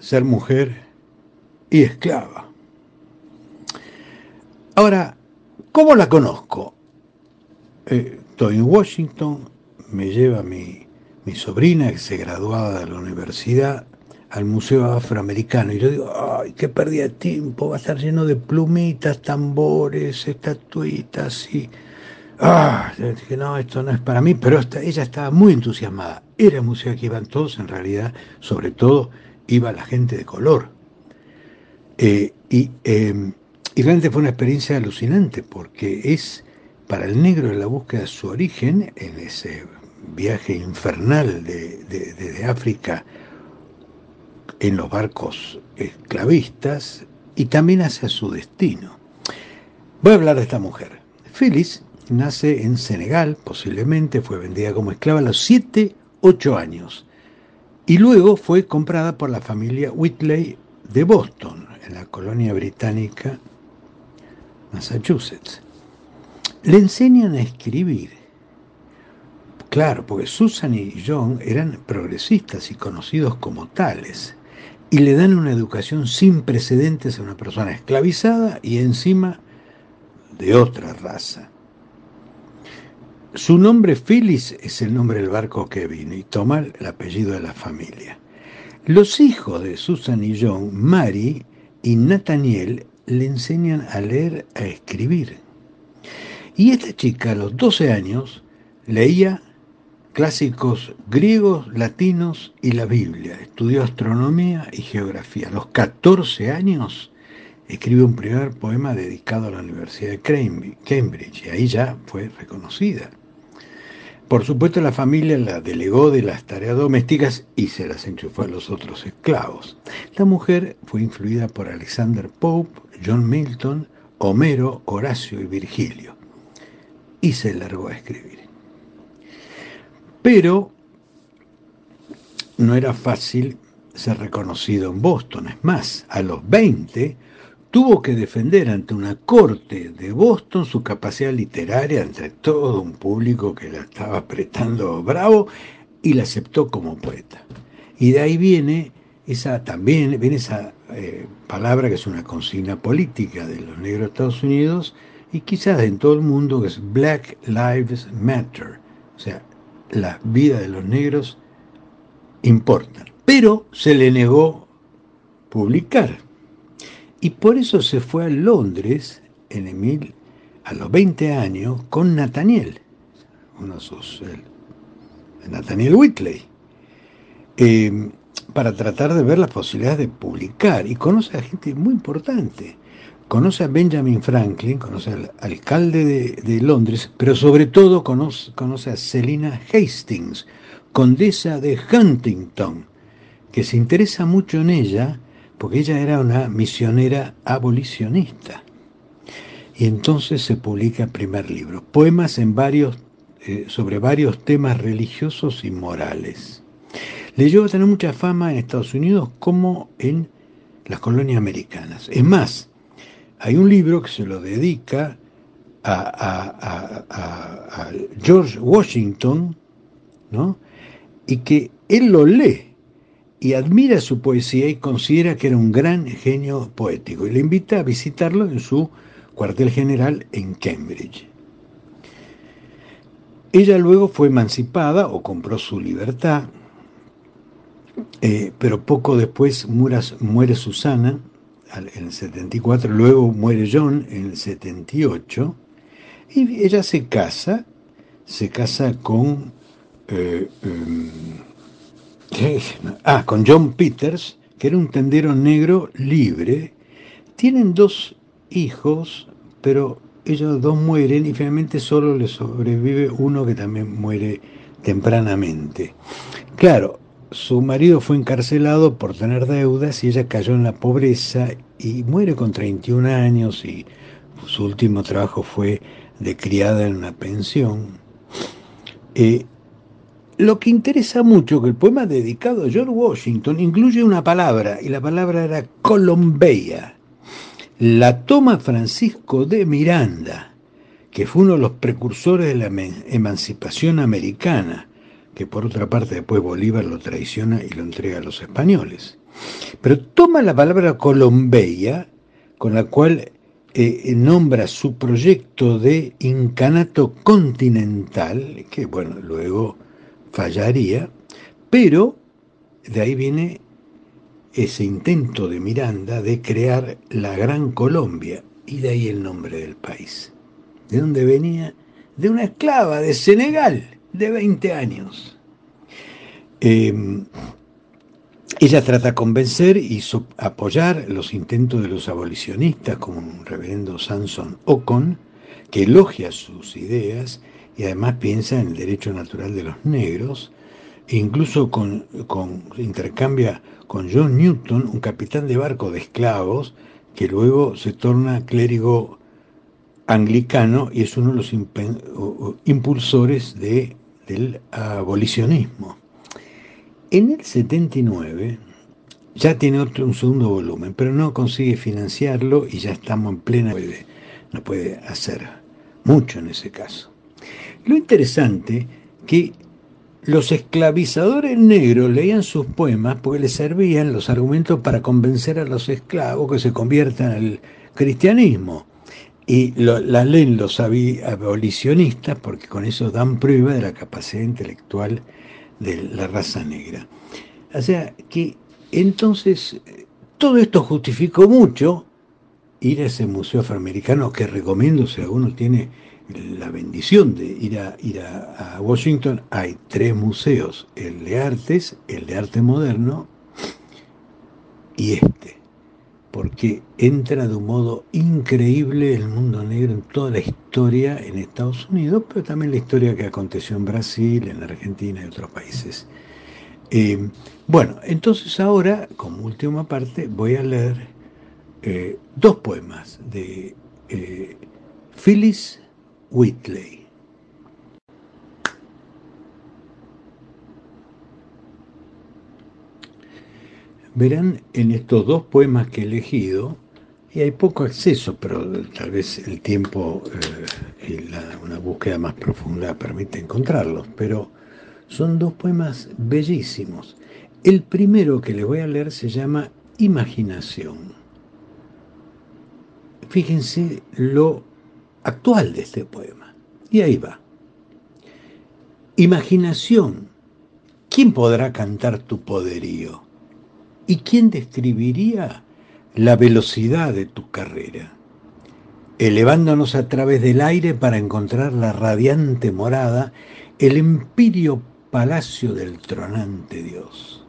ser mujer y esclava. Ahora, ¿cómo la conozco? Eh, estoy en Washington, me lleva mi, sobrina que se graduaba de la universidad al Museo Afroamericano y yo digo, ay, qué pérdida de tiempo, va a estar lleno de plumitas, tambores, estatuitas y... Ah, dije, no, esto no es para mí, pero ella estaba muy entusiasmada. Era el museo que iban todos, en realidad, sobre todo iba la gente de color. Eh, y, eh, y realmente fue una experiencia alucinante, porque es para el negro en la búsqueda de su origen, en ese viaje infernal de, de- África en los barcos esclavistas y también hacia su destino. Voy a hablar de esta mujer, Phyllis nace en Senegal, posiblemente fue vendida como esclava a los 7, 8 años y luego fue comprada por la familia Whitley de Boston, en la colonia británica Massachusetts. Le enseñan a escribir. Claro, porque Susan y John eran progresistas y conocidos como tales. Y le dan una educación sin precedentes a una persona esclavizada y encima de otra raza. Su nombre Phyllis es el nombre del barco que vino y toma el apellido de la familia. Los hijos de Susan y John, Mary y Nathaniel, le enseñan a leer, a escribir. Y esta chica a los 12 años leía clásicos griegos, latinos y la Biblia. Estudió astronomía y geografía. A los 14 años escribe un primer poema dedicado a la Universidad de Cambridge y ahí ya fue reconocida. Por supuesto la familia la delegó de las tareas domésticas y se las enchufó a los otros esclavos. La mujer fue influida por Alexander Pope, John Milton, Homero, Horacio y Virgilio y se largó a escribir. Pero no era fácil ser reconocido en Boston. Es más, a los 20 tuvo que defender ante una corte de Boston su capacidad literaria entre todo un público que la estaba apretando bravo y la aceptó como poeta. Y de ahí viene esa también viene esa eh, palabra que es una consigna política de los negros de Estados Unidos y quizás en todo el mundo que es Black Lives Matter, o sea, la vida de los negros importa. Pero se le negó publicar. Y por eso se fue a Londres en Emil a los 20 años con Nathaniel, uno de sus, Nathaniel Whitley, em, para tratar de ver las posibilidades de publicar. Y conoce a gente muy importante. Conoce a Benjamin Franklin, conoce al alcalde de, Londres, pero sobre todo conoce, a Selina Hastings, condesa de Huntington, que se interesa mucho en ella porque ella era una misionera abolicionista. Y entonces se publica el primer libro, poemas eh, sobre varios temas religiosos y morales. Le llevó a tener mucha fama en Estados Unidos como en las colonias americanas. Es más, hay un libro que se lo dedica a, a George Washington, ¿no? y que él lo lee y admira su poesía y considera que era un gran genio poético y le invita a visitarlo en su cuartel general en Cambridge. Ella luego fue emancipada o compró su libertad, eh, pero poco después muere Susana en el 74, luego muere John en el 78, y ella se casa, se casa con eh, em, Ah, con John Peters, que era un tendero negro libre. Tienen dos hijos, pero ellos dos mueren y finalmente solo le sobrevive uno que también muere tempranamente. Claro, su marido fue encarcelado por tener deudas y ella cayó en la pobreza y muere con 31 años y su último trabajo fue de criada en una pensión. Eh, lo que interesa mucho que el poema dedicado a George Washington incluye una palabra, y la palabra era Colombeia. La toma Francisco de Miranda, que fue uno de los precursores de la emancipación americana, que por otra parte después Bolívar lo traiciona y lo entrega a los españoles. Pero toma la palabra Colombeia, con la cual eh, nombra su proyecto de incanato continental, que bueno, luego fallaría, pero de ahí viene ese intento de Miranda de crear la Gran Colombia, y de ahí el nombre del país. ¿De dónde venía? De una esclava de Senegal, de 20 años. Em, ella trata de convencer y apoyar los intentos de los abolicionistas, como un reverendo Samson Ocon, que elogia sus ideas y además piensa en el derecho natural de los negros, e incluso con, intercambia con John Newton, un capitán de barco de esclavos, que luego se torna clérigo anglicano y es uno de los impulsores de, del abolicionismo. En el 79 ya tiene otro, un segundo volumen, pero no consigue financiarlo y ya estamos en plena... no puede hacer mucho en ese caso. Lo interesante que los esclavizadores negros leían sus poemas porque les servían los argumentos para convencer a los esclavos que se conviertan al cristianismo. Y lo, las leen los abolicionistas porque con eso dan prueba de la capacidad intelectual de la raza negra. O sea que entonces todo esto justificó mucho ir a ese museo afroamericano que recomiendo si alguno tiene la bendición de ir a, ir a, Washington, hay tres museos, el de artes, el de arte moderno y este, porque entra de un modo increíble el mundo negro en toda la historia en Estados Unidos, pero también la historia que aconteció en Brasil, en Argentina y otros países. Eh, bueno, entonces ahora, como última parte, voy a leer eh, dos poemas de eh, Phyllis Whitley. Verán en estos dos poemas que he elegido, y hay poco acceso, pero tal vez el tiempo eh, y una búsqueda más profunda permite encontrarlos, pero son dos poemas bellísimos. El primero que les voy a leer se llama Imaginación. Fíjense lo actual de este poema. Y ahí va. Imaginación, ¿quién podrá cantar tu poderío? ¿Y quién describiría la velocidad de tu carrera? Elevándonos a través del aire para encontrar la radiante morada, el empirio palacio del tronante Dios.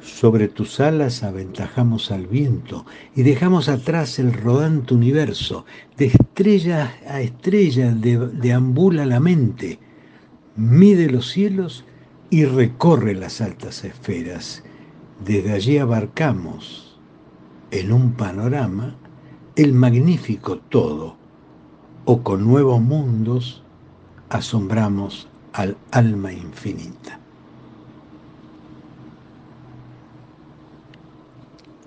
Sobre tus alas aventajamos al viento y dejamos atrás el rodante universo. De estrella a estrella deambula la mente, mide los cielos y recorre las altas esferas. Desde allí abarcamos, en un panorama, el magnífico todo, o con nuevos mundos asombramos al alma infinita.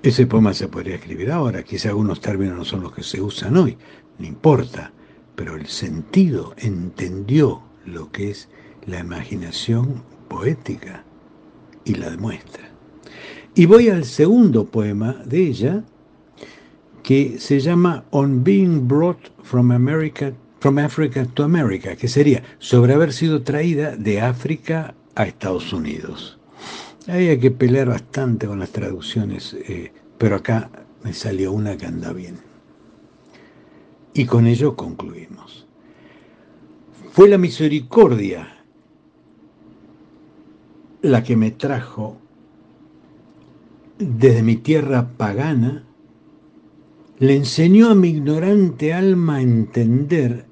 Ese poema se podría escribir ahora, quizá algunos términos no son los que se usan hoy, no importa, pero el sentido entendió lo que es la imaginación poética y la demuestra. Y voy al segundo poema de ella, que se llama On Being Brought from America from Africa to America, que sería sobre haber sido traída de África a Estados Unidos. Ahí hay que pelear bastante con las traducciones, eh, pero acá me salió una que anda bien. Y con ello concluimos. Fue la misericordia la que me trajo desde mi tierra pagana, le enseñó a mi ignorante alma a entender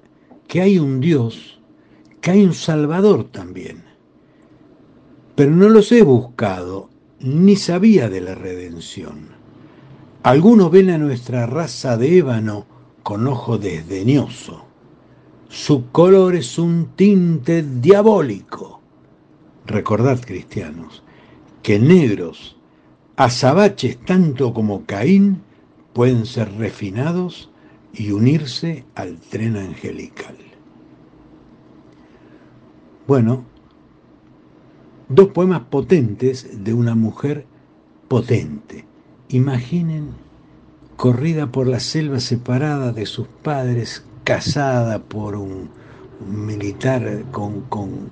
que hay un Dios, que hay un Salvador también pero no los he buscado, ni sabía de la redención. Algunos ven a nuestra raza de ébano con ojo desdeñoso. Su color es un tinte diabólico. Recordad, cristianos, que negros, azabaches tanto como Caín, pueden ser refinados y unirse al tren angelical. Bueno, Dos poemas potentes de una mujer potente. Imaginen corrida por la selva separada de sus padres, casada por un, militar con, con,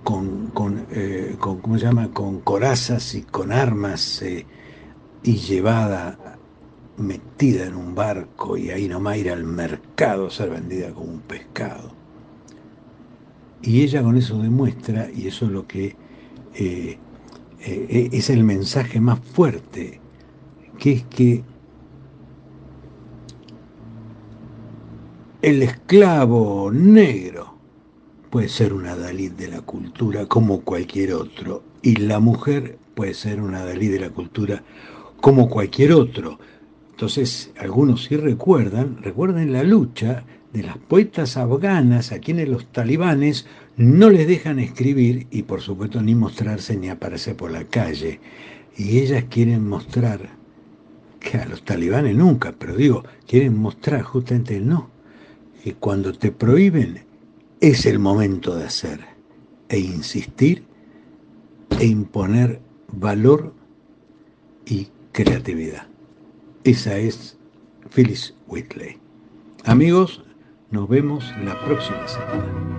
con, eh, ¿cómo se llama? con corazas y con armas eh, y llevada, metida en un barco y ahí nomás ir al mercado a ser vendida como un pescado. Y ella con eso demuestra, y eso es lo que eh, eh, es el mensaje más fuerte, que es que el esclavo negro puede ser una Dalí de la cultura como cualquier otro, y la mujer puede ser una Dalí de la cultura como cualquier otro. Entonces, algunos sí recuerdan, recuerden la lucha de las poetas afganas a quienes los talibanes no les dejan escribir y por supuesto ni mostrarse ni aparecer por la calle. Y ellas quieren mostrar, que a los talibanes nunca, pero digo, quieren mostrar justamente no, que cuando te prohíben es el momento de hacer e insistir e imponer valor y creatividad. Esa es Phyllis Whitley. Amigos, nos vemos la próxima semana.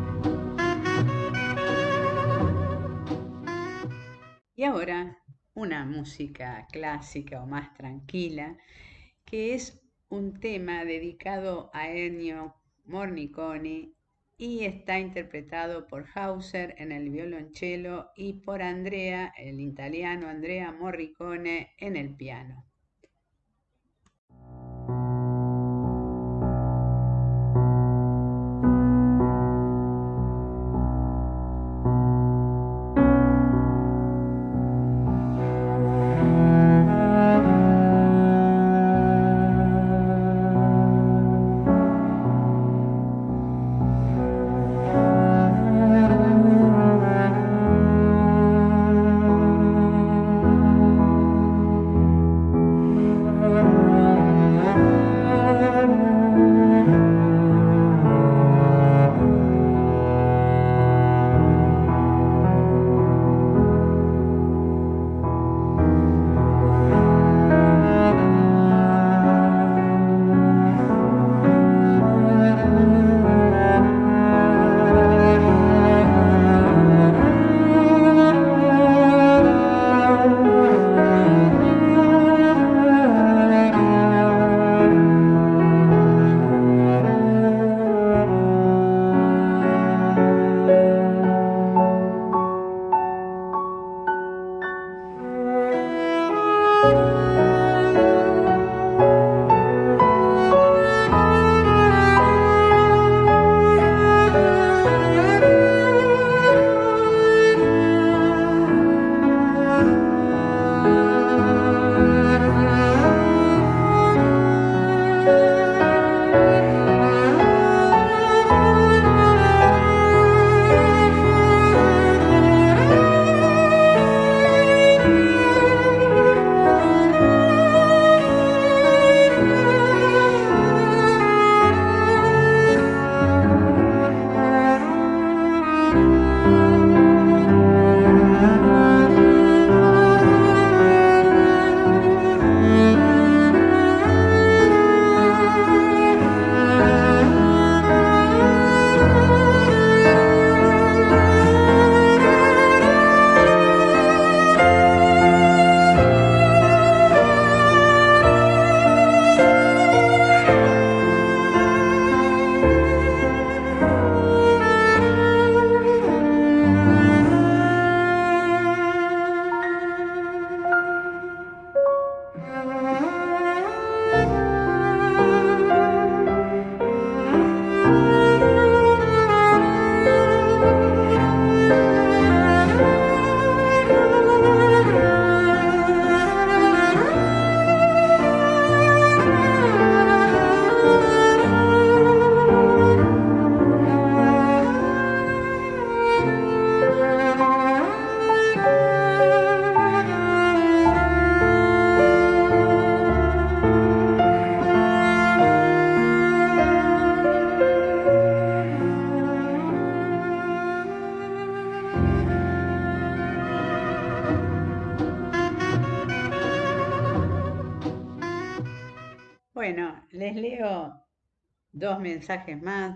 Y ahora una música clásica o más tranquila, que es un tema dedicado a Ennio Morricone y está interpretado por Hauser en el violonchelo y por Andrea, el italiano Andrea Morricone en el piano.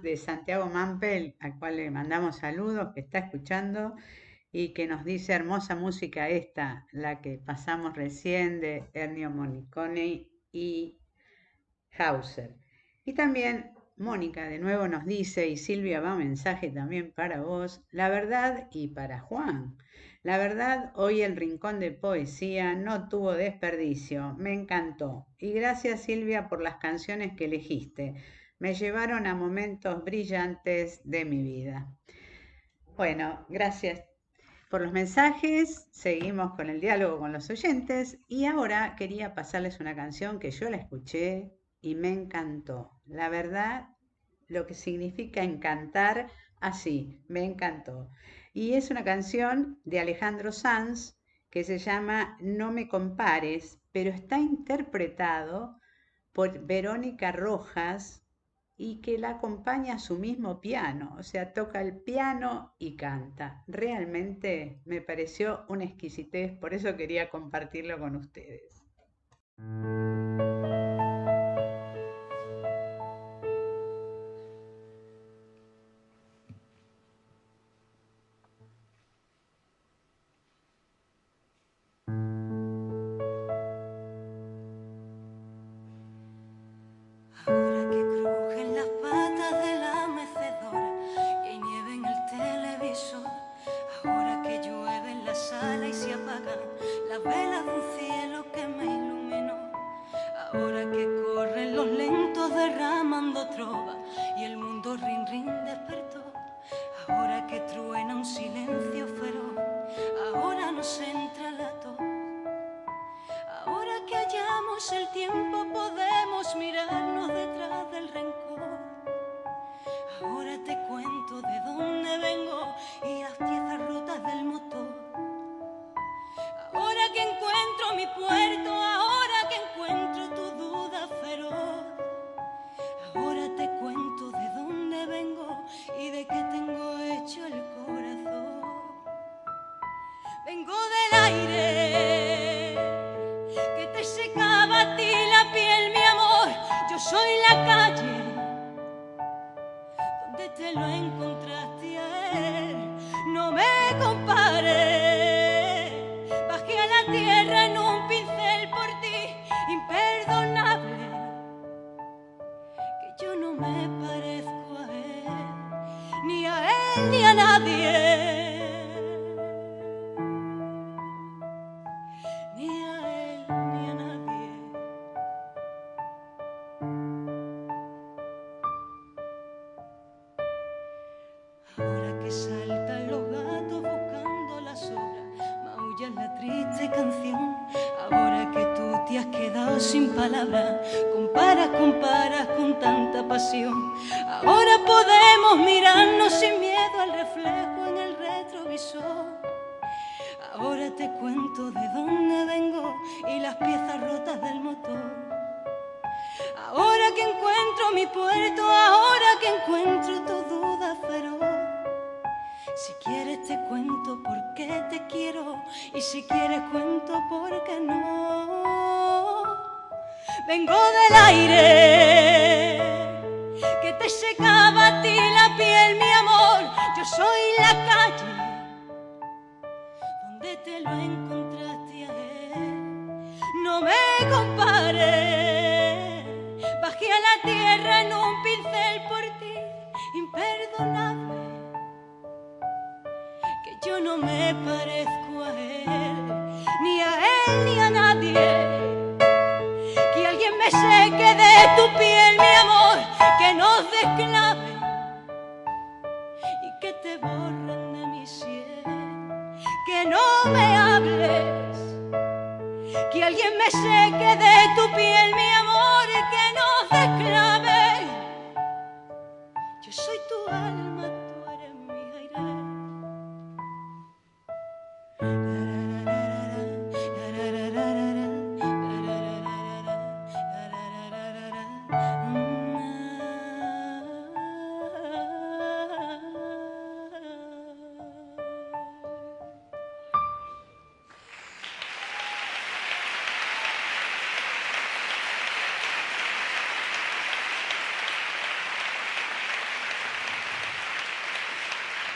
De Santiago Mampel, al cual le mandamos saludos, que está escuchando y que nos dice hermosa música esta, la que pasamos recién de Ernio Monicone y Hauser. Y también Mónica de nuevo nos dice, y Silvia va mensaje también para vos, la verdad y para Juan. La verdad, hoy el rincón de poesía no tuvo desperdicio, me encantó. Y gracias Silvia por las canciones que elegiste me llevaron a momentos brillantes de mi vida. Bueno, gracias por los mensajes, seguimos con el diálogo con los oyentes y ahora quería pasarles una canción que yo la escuché y me encantó. La verdad lo que significa encantar así, me encantó. Y es una canción de Alejandro Sanz que se llama No me compares, pero está interpretado por Verónica Rojas y que la acompaña a su mismo piano, o sea, toca el piano y canta. Realmente me pareció una exquisitez, por eso quería compartirlo con ustedes.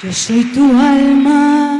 Yo soy tu alma,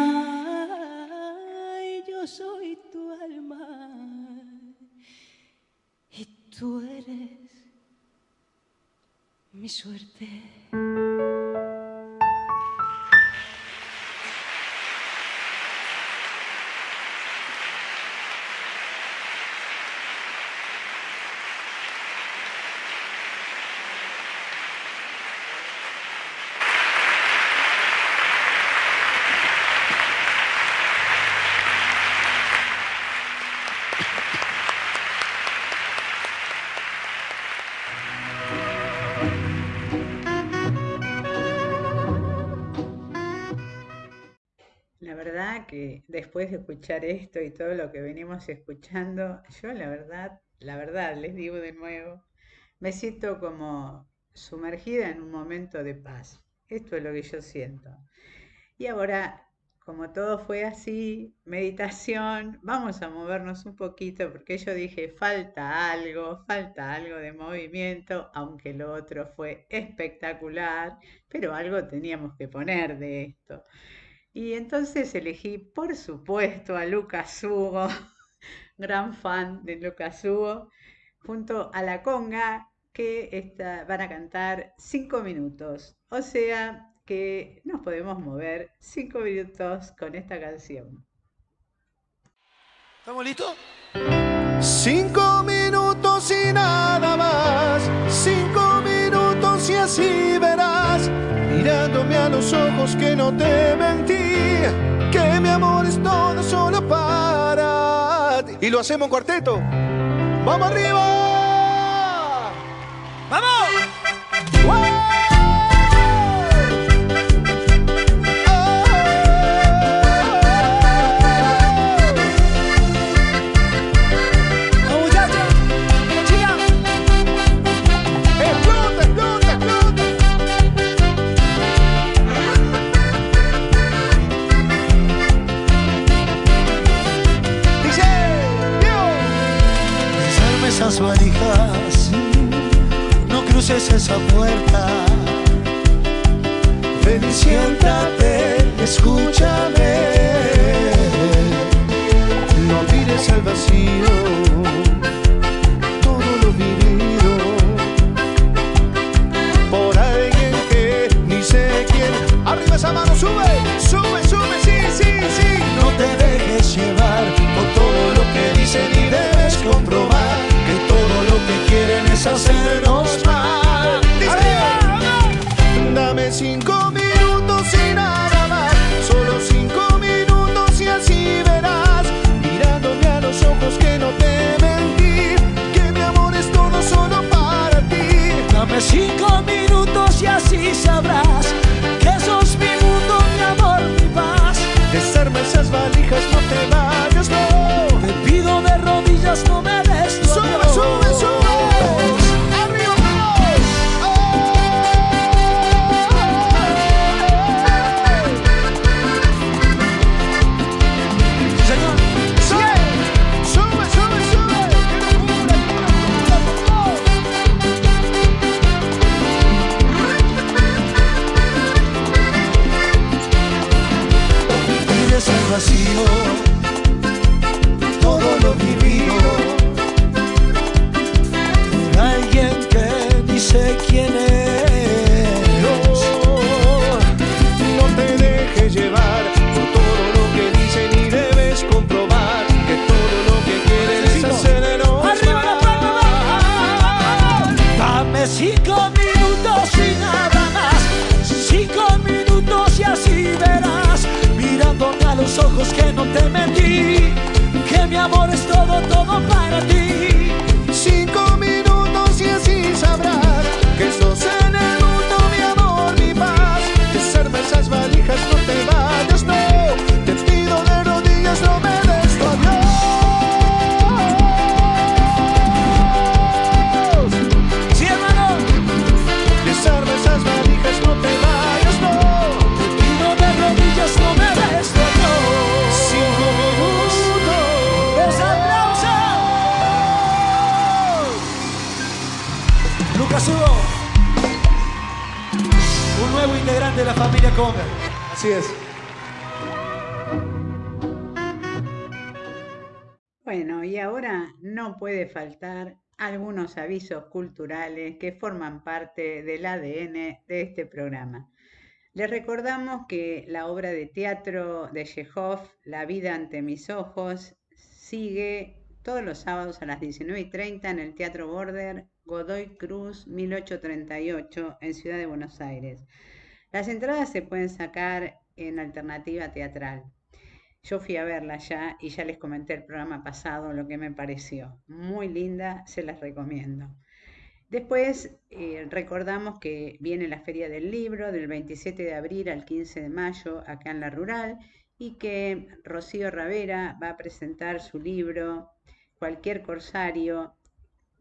escuchar esto y todo lo que venimos escuchando, yo la verdad, la verdad, les digo de nuevo, me siento como sumergida en un momento de paz. Esto es lo que yo siento. Y ahora, como todo fue así, meditación, vamos a movernos un poquito porque yo dije, falta algo, falta algo de movimiento, aunque lo otro fue espectacular, pero algo teníamos que poner de esto. Y entonces elegí, por supuesto, a Lucas Hugo, gran fan de Lucas Hugo, junto a la conga que van a cantar cinco minutos. O sea que nos podemos mover cinco minutos con esta canción. ¿Estamos listos? Cinco minutos y nada más. Cinco minutos y así verás. Los ojos que no te mentí. Que mi amor es todo solo para ti. Y lo hacemos en cuarteto. ¡Vamos arriba! ¡Vamos! Esa puerta. Ven y siéntate, escúchame. No mires al vacío todo lo vivido por alguien que ni sé quién. Arriba esa mano, sube, sube, sube, sí, sí, sí. No te dejes llevar por todo cinco minutos y así sabrás que sos mi mundo, mi amor, mi paz. Desarma esas valijas, no faltar algunos avisos culturales que forman parte del ADN de este programa. Les recordamos que la obra de teatro de Chekhov, La vida ante mis ojos, sigue todos los sábados a las 19 y 30 en el Teatro Border Godoy Cruz 1838 en Ciudad de Buenos Aires. Las entradas se pueden sacar en alternativa teatral. Yo fui a verla ya y ya les comenté el programa pasado lo que me pareció. Muy linda, se las recomiendo. Después eh, recordamos que viene la Feria del Libro del 27 de abril al 15 de mayo acá en la Rural y que Rocío Ravera va a presentar su libro Cualquier Corsario,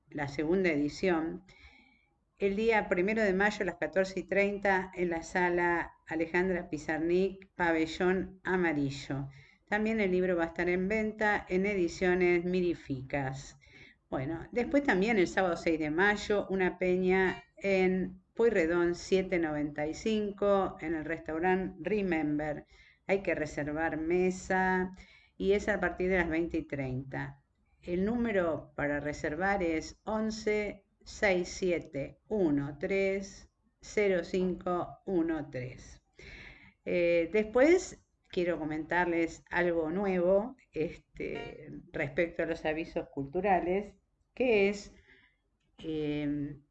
la segunda edición, el día primero de mayo a las 14 y 30 en la sala Alejandra Pizarnik, Pabellón Amarillo. También el libro va a estar en venta en ediciones mirificas. Bueno, después también el sábado 6 de mayo, una peña en Puyredón 795 en el restaurante Remember. Hay que reservar mesa y es a partir de las 20 y 30. El número para reservar es 11 67130513. Eh, después quiero comentarles algo nuevo este, respecto a los avisos culturales, que es em,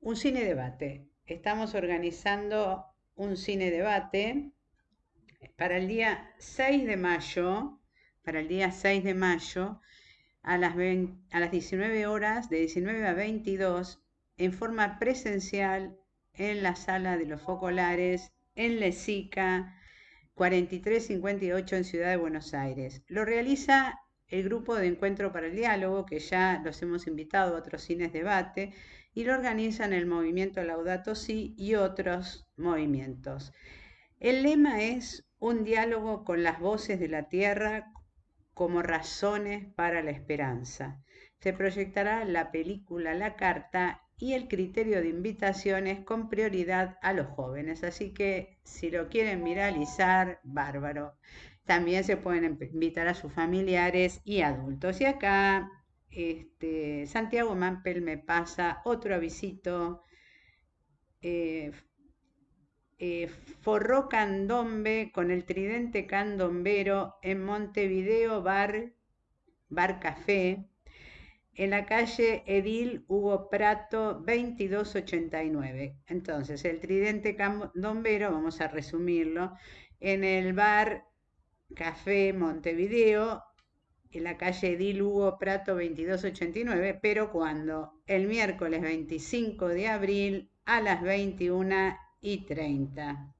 un cine debate. Estamos organizando un cine debate para el día 6 de mayo, para el día 6 de mayo, a las, a las 19 horas, de 19 a 22, en forma presencial en la sala de los focolares, en Lesica, 4358 en Ciudad de Buenos Aires. Lo realiza el grupo de Encuentro para el Diálogo, que ya los hemos invitado a otros cines debate, y lo organizan el movimiento Laudato Si y otros movimientos. El lema es un diálogo con las voces de la tierra como razones para la esperanza. Se proyectará la película La Carta y el criterio de invitaciones con prioridad a los jóvenes. Así que si lo quieren viralizar, bárbaro. También se pueden invitar a sus familiares y adultos. Y acá este, Santiago Mampel me pasa otro avisito. Eh, eh, forró candombe con el tridente candombero en Montevideo Bar, Bar Café, en la calle Edil Hugo Prato 2289. Entonces, el tridente candombero, vamos a resumirlo, en el bar Café Montevideo, en la calle Edil Hugo Prato 2289, pero cuando el miércoles 25 de abril a las 21 y 30.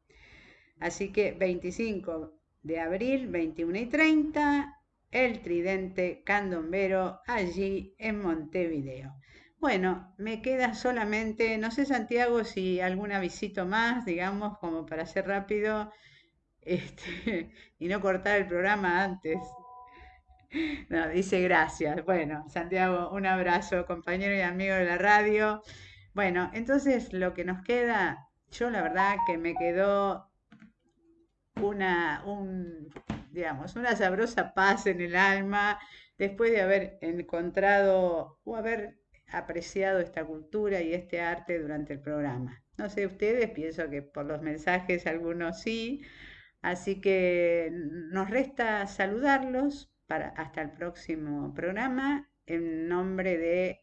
Así que 25 de abril, 21 y 30, el tridente candombero allí en Montevideo. Bueno, me queda solamente, no sé Santiago si alguna visita más, digamos, como para hacer rápido este, y no cortar el programa antes. No, dice gracias. Bueno, Santiago, un abrazo, compañero y amigo de la radio. Bueno, entonces lo que nos queda yo la verdad que me quedó una, un, digamos, una sabrosa paz en el alma después de haber encontrado o haber apreciado esta cultura y este arte durante el programa. No sé ustedes, pienso que por los mensajes algunos sí, así que nos resta saludarlos para hasta el próximo programa en nombre de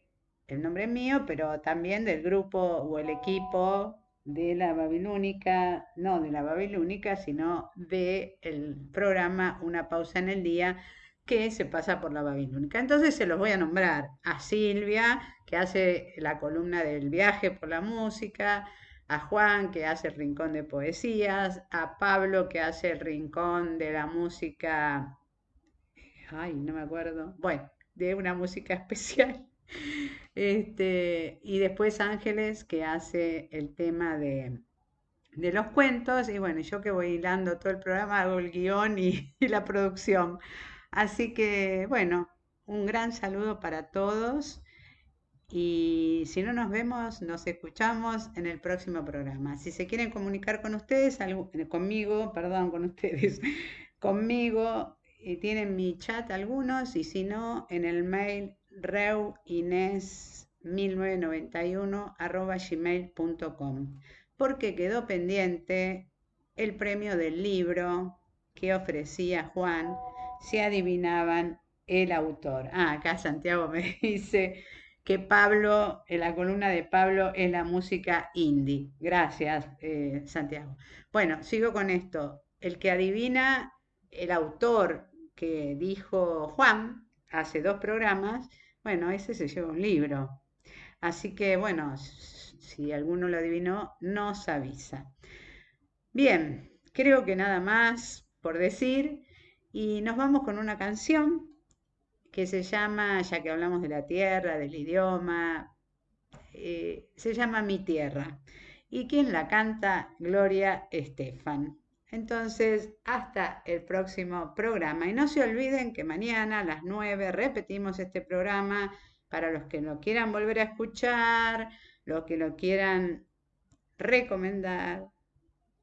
el nombre mío, pero también del grupo o el equipo de la Babilónica, no de la Babilónica, sino de el programa Una pausa en el día que se pasa por la Babilónica. Entonces se los voy a nombrar a Silvia, que hace la columna del viaje por la música, a Juan, que hace el rincón de poesías, a Pablo, que hace el rincón de la música, ay, no me acuerdo, bueno, de una música especial. Este, y después Ángeles, que hace el tema de, de los cuentos. Y bueno, yo que voy hilando todo el programa, hago el guion y, la producción. Así que, bueno, un gran saludo para todos. Y si no nos vemos, nos escuchamos en el próximo programa. Si se quieren comunicar con ustedes, conmigo, perdón, con ustedes, conmigo, y tienen mi chat algunos, y si no, en el mail reuines1991 arroba gmail.com porque quedó pendiente el premio del libro que ofrecía Juan si adivinaban el autor. Ah, acá Santiago me dice que Pablo, en la columna de Pablo es la música indie. Gracias, eh, Santiago. Bueno, sigo con esto. El que adivina el autor que dijo Juan hace dos programas bueno, ese se lleva un libro. Así que, bueno, si alguno lo adivinó, nos avisa. Bien, creo que nada más por decir y nos vamos con una canción que se llama, ya que hablamos de la tierra, del idioma, eh, se llama Mi Tierra. Y quien la canta, Gloria Estefan. Entonces, hasta el próximo programa. Y no se olviden que mañana a las 9 repetimos este programa para los que lo quieran volver a escuchar, los que lo quieran recomendar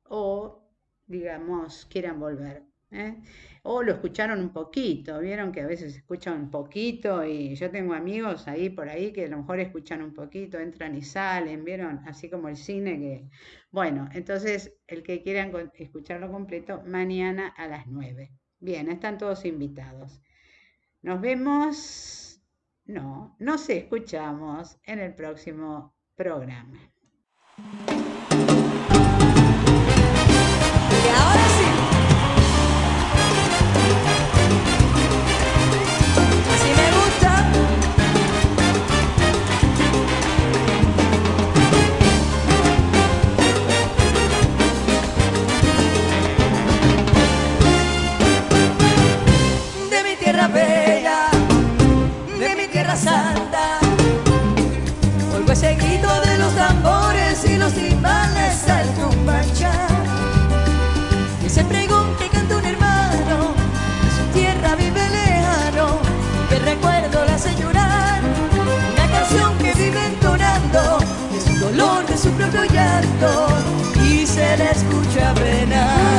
o, digamos, quieran volver. ¿Eh? O lo escucharon un poquito, vieron que a veces escuchan un poquito y yo tengo amigos ahí por ahí que a lo mejor escuchan un poquito, entran y salen, vieron, así como el cine que... Bueno, entonces el que quieran escucharlo completo, mañana a las 9. Bien, están todos invitados. Nos vemos, no, nos escuchamos en el próximo programa. De mi tierra santa, oigo ese grito de los tambores y los timbales al tumbanchar. Y ese pregón que canta un hermano, de su tierra vive lejano, que recuerdo la llorar. Una canción que vive entonando, de su dolor, de su propio llanto, y se le escucha penar.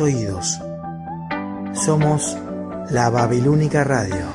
Oídos. Somos la Babilónica Radio.